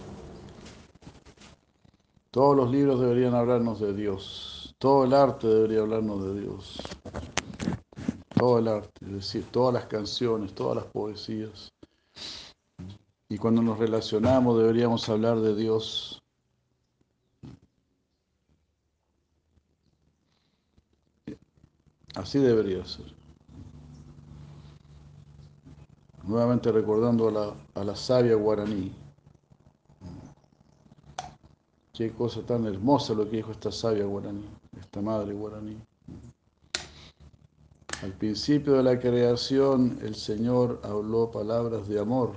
A: Todos los libros deberían hablarnos de Dios. Todo el arte debería hablarnos de Dios. Todo el arte, es decir, todas las canciones, todas las poesías. Y cuando nos relacionamos deberíamos hablar de Dios. Así debería ser. Nuevamente recordando a la, a la sabia guaraní. Qué cosa tan hermosa lo que dijo esta sabia guaraní, esta madre guaraní. Al principio de la creación, el Señor habló palabras de amor.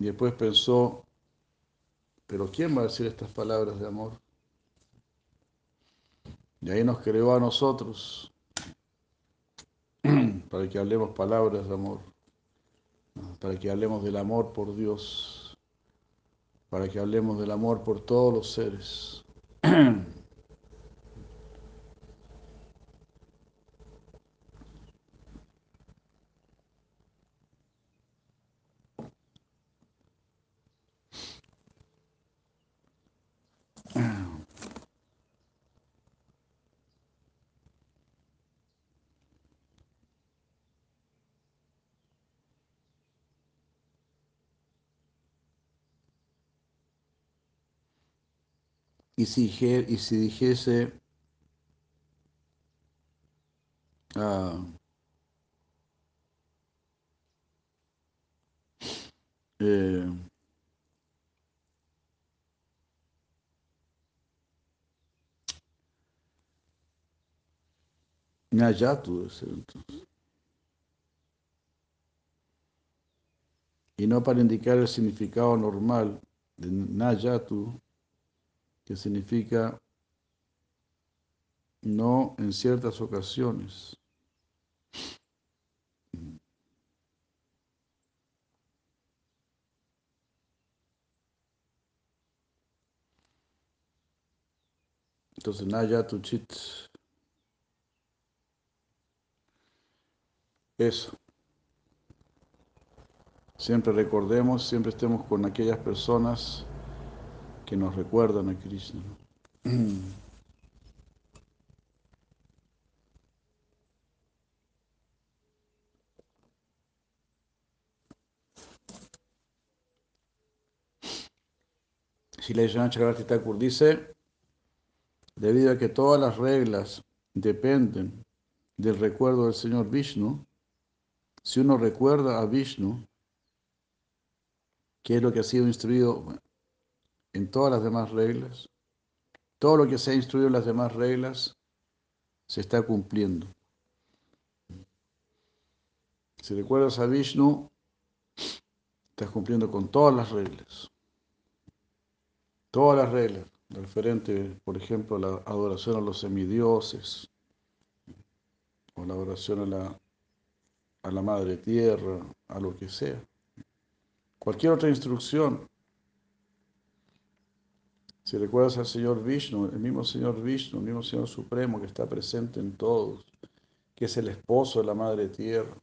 A: Y después pensó, pero ¿quién va a decir estas palabras de amor? Y ahí nos creó a nosotros para que hablemos palabras de amor, para que hablemos del amor por Dios, para que hablemos del amor por todos los seres. *clears throat* Y si, y si dijese, ah, eh, Nayatu. Y no para indicar el significado normal de Nayatu, que significa no en ciertas ocasiones. Entonces, Naya Tuchit. Eso. Siempre recordemos, siempre estemos con aquellas personas que nos recuerdan a Krishna. Si *clears throat* la Thakur dice, debido a que todas las reglas dependen del recuerdo del Señor Vishnu, si uno recuerda a Vishnu, que es lo que ha sido instruido en todas las demás reglas, todo lo que se ha instruido en las demás reglas se está cumpliendo. Si recuerdas a Vishnu, estás cumpliendo con todas las reglas. Todas las reglas, referente, por ejemplo, a la adoración a los semidioses, o la adoración a la, a la Madre Tierra, a lo que sea. Cualquier otra instrucción si recuerdas al Señor Vishnu, el mismo Señor Vishnu, el mismo Señor Supremo que está presente en todos, que es el esposo de la Madre Tierra.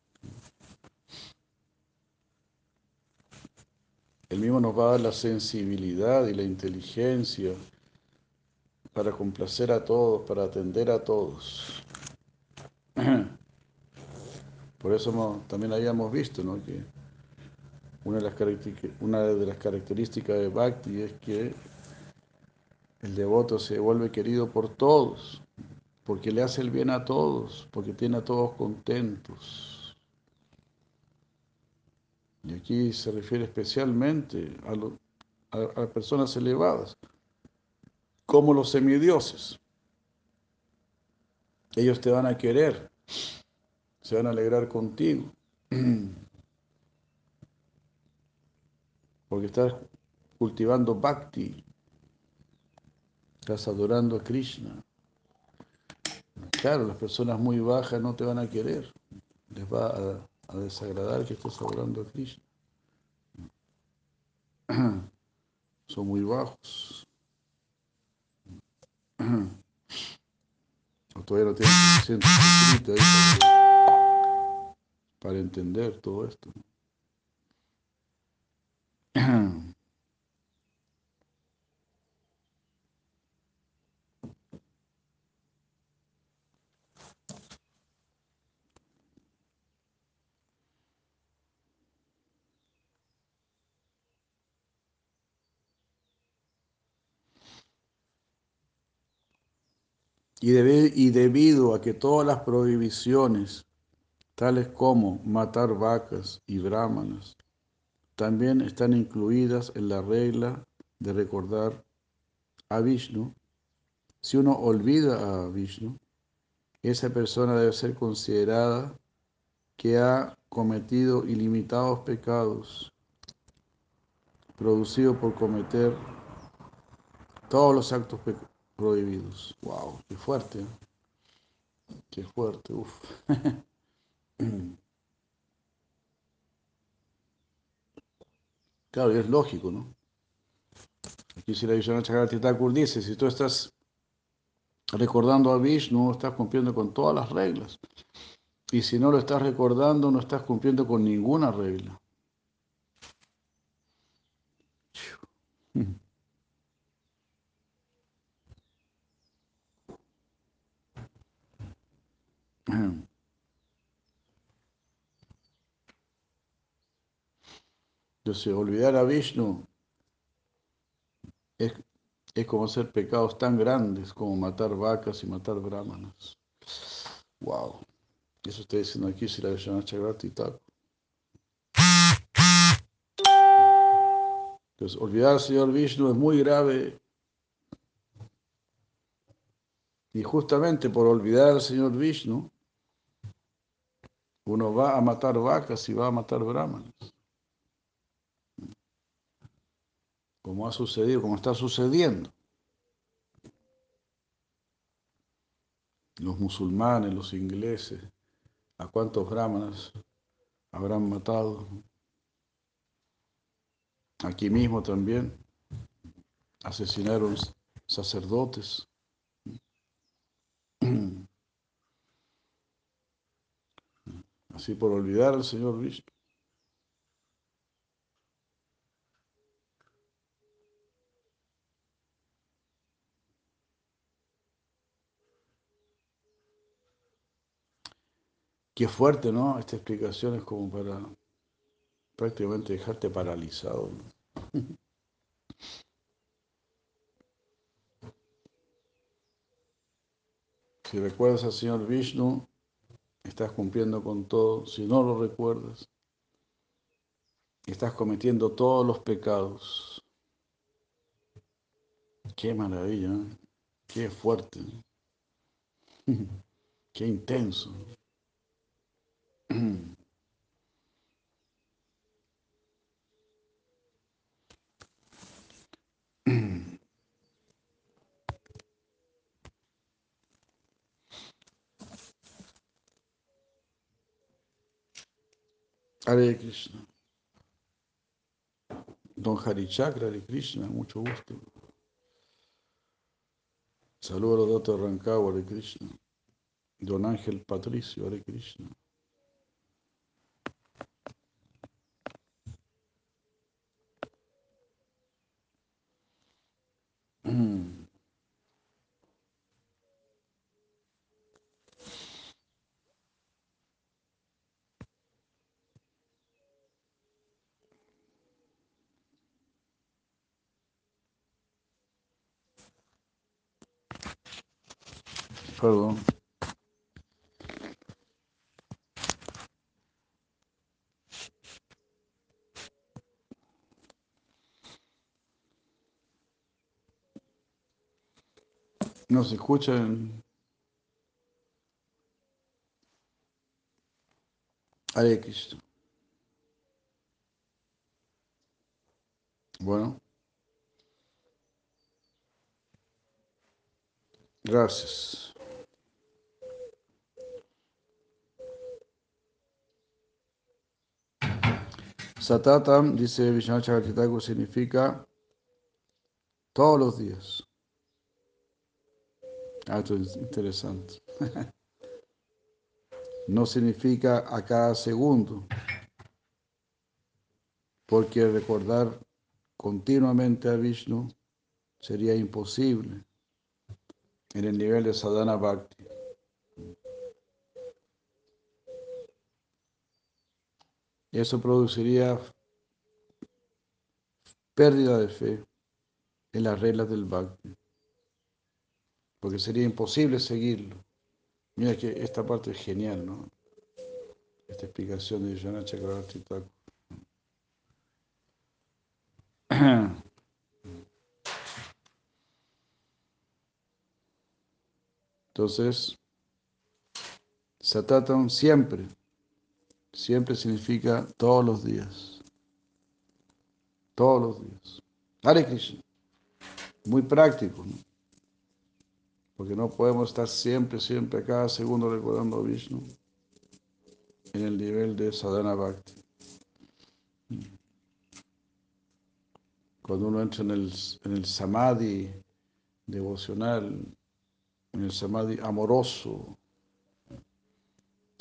A: El mismo nos va a dar la sensibilidad y la inteligencia para complacer a todos, para atender a todos. *clears throat* Por eso también habíamos visto que una de, las una de las características de Bhakti es que el devoto se vuelve querido por todos, porque le hace el bien a todos, porque tiene a todos contentos. Y aquí se refiere especialmente a, a, personas elevadas, como los semidioses. Ellos te van a querer, se van a alegrar contigo, *clears throat* porque estás cultivando bhakti, Estás adorando a Krishna. Claro, las personas muy bajas no te van a querer. Les va a, desagradar que estés adorando a Krishna. *clears throat* Son muy bajos. *clears throat* Todavía no tienen suficiente para, para entender todo esto. Y, debido a que todas las prohibiciones, tales como matar vacas y brahmanas, también están incluidas en la regla de recordar a Vishnu, si uno olvida a Vishnu, esa persona debe ser considerada que ha cometido ilimitados pecados producidos por cometer todos los actos prohibidos. ¡Wow! ¡Qué fuerte! ¿eh? ¡Qué fuerte! ¡Uf! *clears throat* claro, es lógico, ¿no? Aquí si la Vishnu Chakrati Thakur dice, si tú estás recordando a Vishnu, estás cumpliendo con todas las reglas. Y si no lo estás recordando, no estás cumpliendo con ninguna regla. *clears throat* Entonces, olvidar a Vishnu es, es, como hacer pecados tan grandes como matar vacas y matar brahmanas. Wow. Eso está diciendo aquí si la Chagrati tal. Entonces, olvidar al Señor Vishnu es muy grave. Y justamente por olvidar al Señor Vishnu, uno va a matar vacas y va a matar brahmanas. como ha sucedido, como está sucediendo. Los musulmanes, los ingleses, a cuántos brahmanas habrán matado. Aquí mismo también asesinaron sacerdotes. *clears throat* Así por olvidar al Señor Vishnu. Qué fuerte, ¿no? Esta explicación es como para prácticamente dejarte paralizado. *laughs* Si recuerdas al Señor Vishnu, estás cumpliendo con todo. Si no lo recuerdas, estás cometiendo todos los pecados. Qué maravilla, ¿eh? qué fuerte, *laughs* qué intenso. *clears throat* Hare Krishna. Don Harichakra, Hare Krishna, mucho gusto. Saludos a de Rancagua, Hare Krishna. Don Ángel Patricio, Hare Krishna. *clears throat* Perdón. No se escuchan. Hare Krishna. Bueno. Gracias. Satatam, dice Vishnu significa todos los días. Ah, esto es interesante. *laughs* no significa a cada segundo, porque recordar continuamente a Vishnu sería imposible en el nivel de sadhana bhakti. Eso produciría pérdida de fe en las reglas del bhakti porque sería imposible seguirlo. Mira que esta parte es genial, ¿no? Esta explicación de Yana Chakravarti Entonces, Satatam siempre. Siempre significa todos los días. Todos los días. Hare Krishna. Muy práctico, ¿no? Porque no podemos estar siempre, siempre, cada segundo recordando a Vishnu en el nivel de sadhana bhakti. Cuando uno entra en el, en el samadhi devocional, en el samadhi amoroso,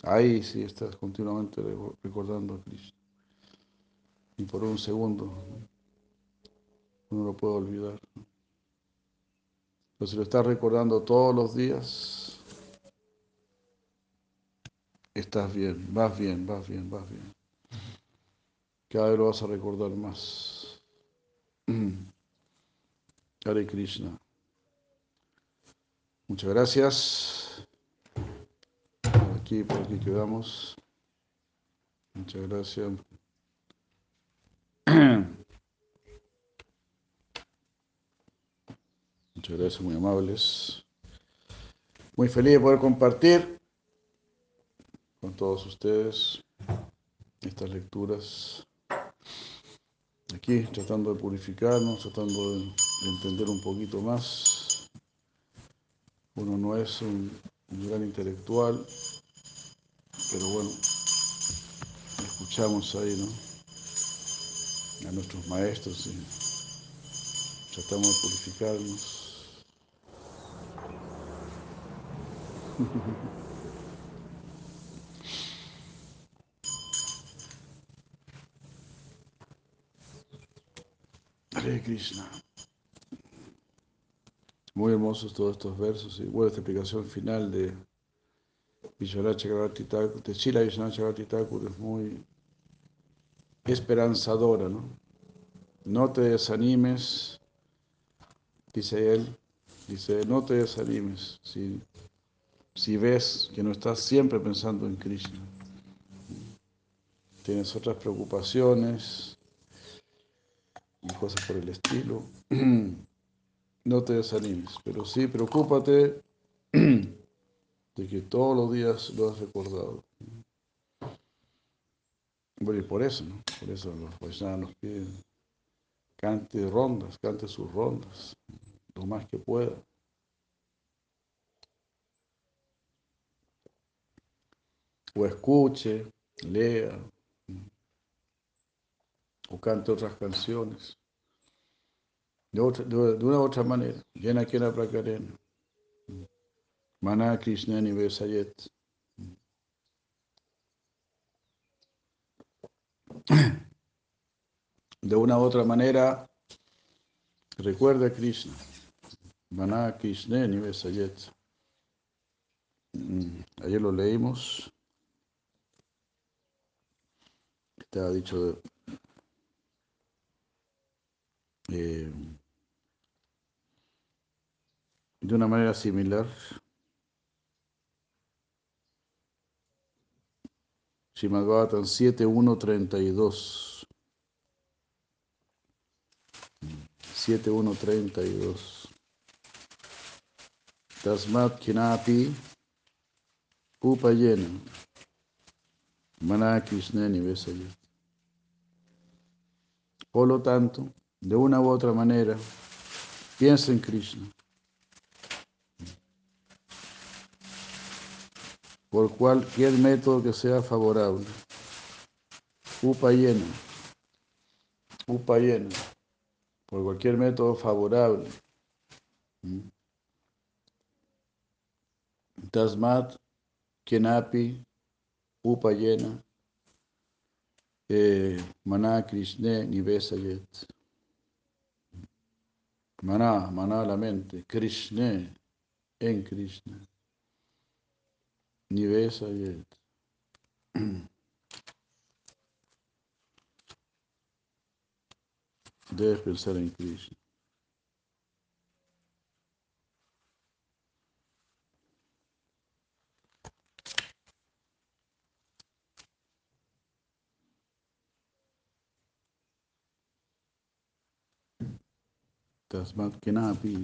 A: ahí sí estás continuamente recordando a Krishna. Y por un segundo uno lo puede olvidar. Pero si lo estás recordando todos los días, estás bien, vas bien, vas bien, vas bien. Cada vez lo vas a recordar más. *clears throat* Hare Krishna. Muchas gracias. Aquí, por aquí quedamos. Muchas gracias. *clears throat* Muchas gracias, muy amables. Muy feliz de poder compartir con todos ustedes estas lecturas. Aquí tratando de purificarnos, tratando de, entender un poquito más. Uno no es un, gran intelectual, pero bueno, escuchamos ahí, ¿no? A nuestros maestros y tratamos de purificarnos. *laughs* Hare Krishna. Muy hermosos todos estos versos y bueno, esta explicación final de Chakravarti de Chila Vishwanath Chakravarti Thakur es muy esperanzadora, ¿no? No te desanimes, dice él, dice, no te desanimes, si si ves que no estás siempre pensando en Krishna. Tienes otras preocupaciones y cosas por el estilo. *clears throat* No te desanimes, pero sí preocúpate *clears throat* de que todos los días lo has recordado. Bueno, y por eso, ¿no? Por eso los Vaishnavas nos piden, cante rondas, cante sus rondas, lo más que pueda. o escuche, lea, o cante otras canciones. De, otra, de, una u otra manera, llena la prakarena. Mana Krishna Besayet. De una u otra manera, recuerda a Krishna. Mana Krishna Besayet. Mm, ayer lo leímos. ha dicho eh, de una manera similar. Shimagavatan 7132. 7132. Tasmat Kinapi Upayena. Mana Krishna Nivesayat. Por lo tanto, de una u otra manera, piensa en Krishna. Por cualquier método que sea favorable. Upayena. Upayena. Por cualquier método favorable. Tasmat, Kenapi, Upayena. Eh, Maná Krishna Nivesayet. Maná, maná la mente, Krishna en Krishna. Nivesayet. Debes pensar en Krishna. तस्मात् किनापि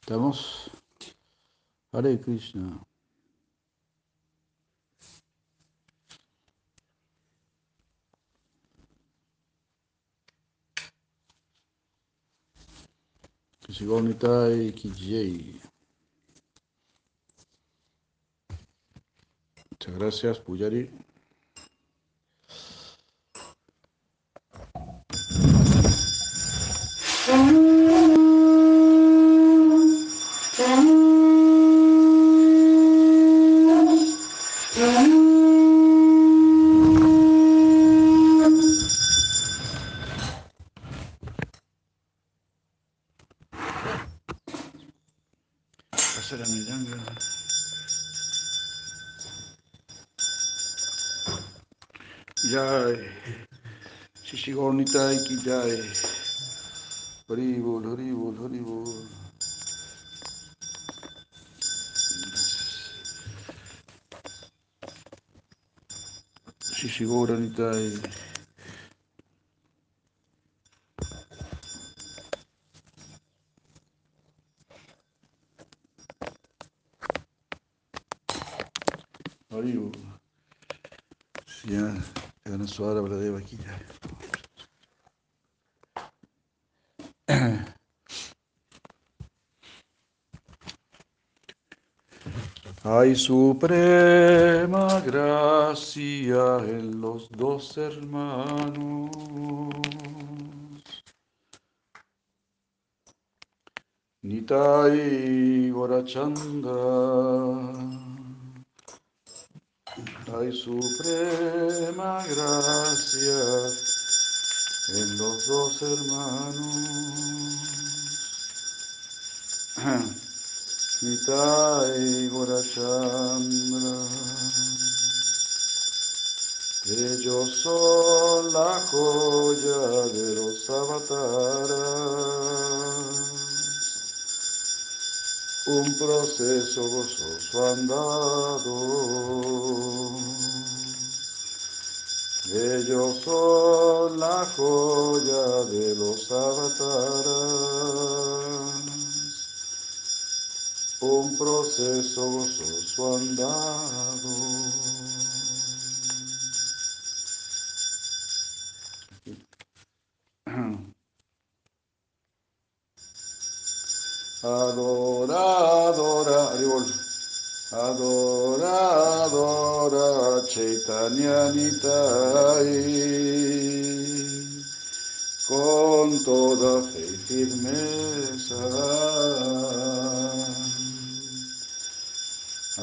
A: Estamos. Hare Krishna. Sigomitai Kijay. Muchas gracias, Puyari. Shishigoranitai. Haribol. Sí, ya, ya no es hora para de Hay suprema gracia en los dos hermanos. Nitai Gorachanda. Hay suprema gracia en los dos hermanos. Nitai Gorachandra. Ellos son la joya de los avataras. Un proceso gozoso andado. Ellos son la joya de los avataras proceso gozoso andado. Adora, adora. Adora, adora, Chaitanya Nitai. Con toda fe y firmeza.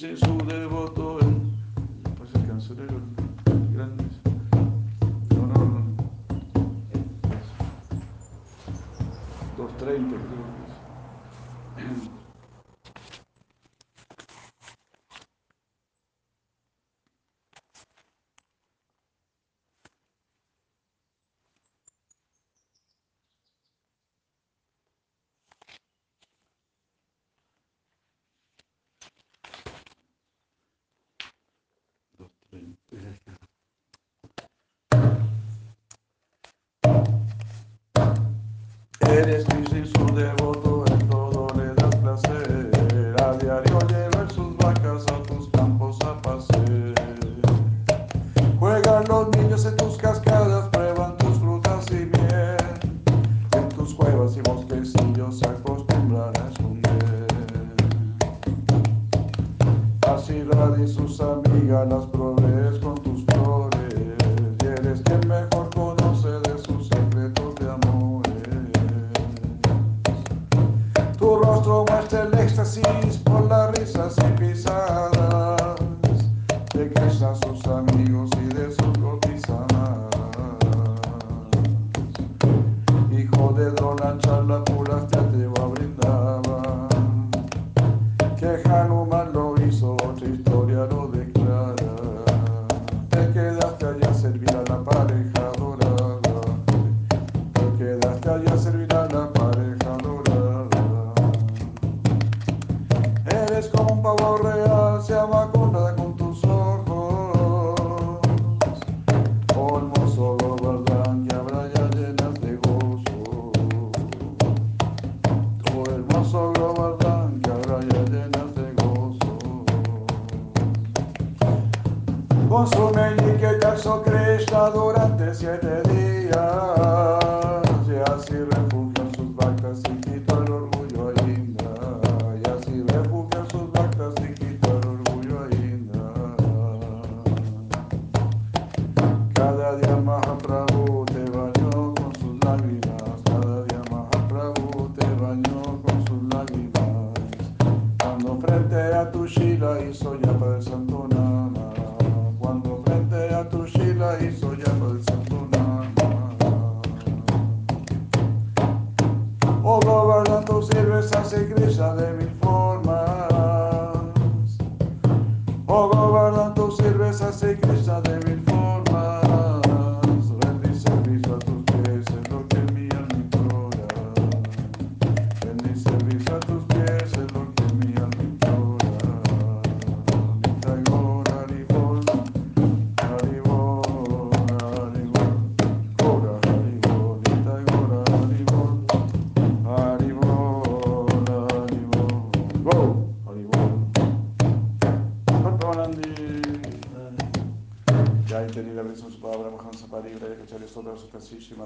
A: Y su devoto. Pues el cancelero grande. No, no, no. 2.30 creo que es.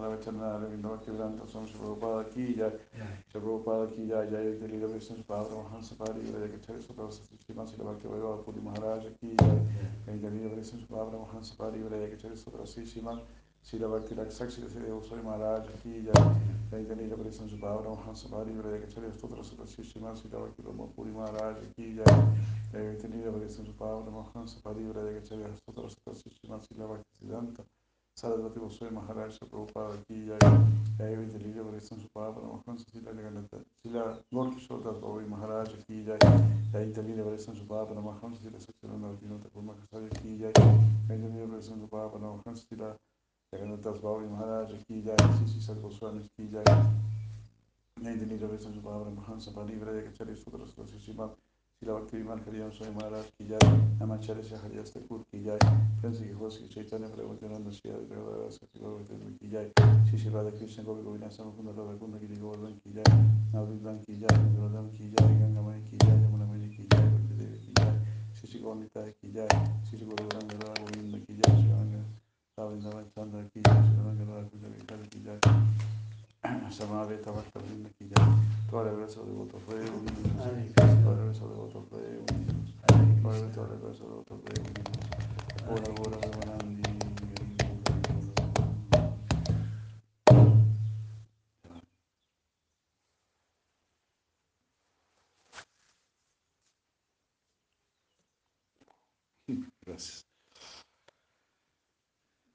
A: Vachana, Ravinda Bhaktivedanta, Swami Shri Prabhupada aquí, ya, Shri Prabhupada aquí, ya, ya he tenido la bendición de su palabra, Mahansa Paribra, Yakacharya Sotra, Sukasi, Shimada Sri Bhaktivedanta, Puri Maharaj aquí, ya, he tenido la bendición de su palabra, Mahansa Paribra, Yakacharya Sotra, Sri Bhakti Raksakshi, Sri Swami Maharaj aquí, ya, he tenido la bendición de su palabra, Mahansa Paribra, Yakacharya Sotra, Sukasi, Shimada Sri Bhakti Puri Maharaj aquí, ya, he tenido la bendición de su palabra, Mahansa Paribra, Yakacharya Sotra, Sukasi, Shimada Sri Bhakti Sarasvati Goswami Maharaj Prabhupada aquí ya hay ventilillo por esto en su palabra Mahansa Sila Leganata Sila Gorkishore Das Maharaj aquí ya hay ventilillo por esto en su palabra Mahansa Sila Saksarana Vino Thakur Mahasari aquí ya hay ventilillo por esto en su palabra Mahansa Sila Das Babai Maharaj aquí ya Sisi Sal Goswami aquí ya. Hay ventilillo por esto en su palabra Mahansa Paribra ya que Chari Sutra Sutra Sisimat Sila Bhakti Viman Hariyan Swami Maharaj ki jai Namacharya ki jai Prensi ki Hosi Chaitanya Prabhupada Shri Adhikara Sati Gauravatana ki jai Shri Shri Radha Krishna Gopi Govina Samakunda Radha Kunda Giri Govardhan Ranga Radha Govinda ki jai Vikari ki jai Samaveta Bhakta Vrinda ki jai Todo el verso de voto fue unidos Todo el verso de voto fue unidos Todo verso de voto fue unidos Ora Ora Devanandi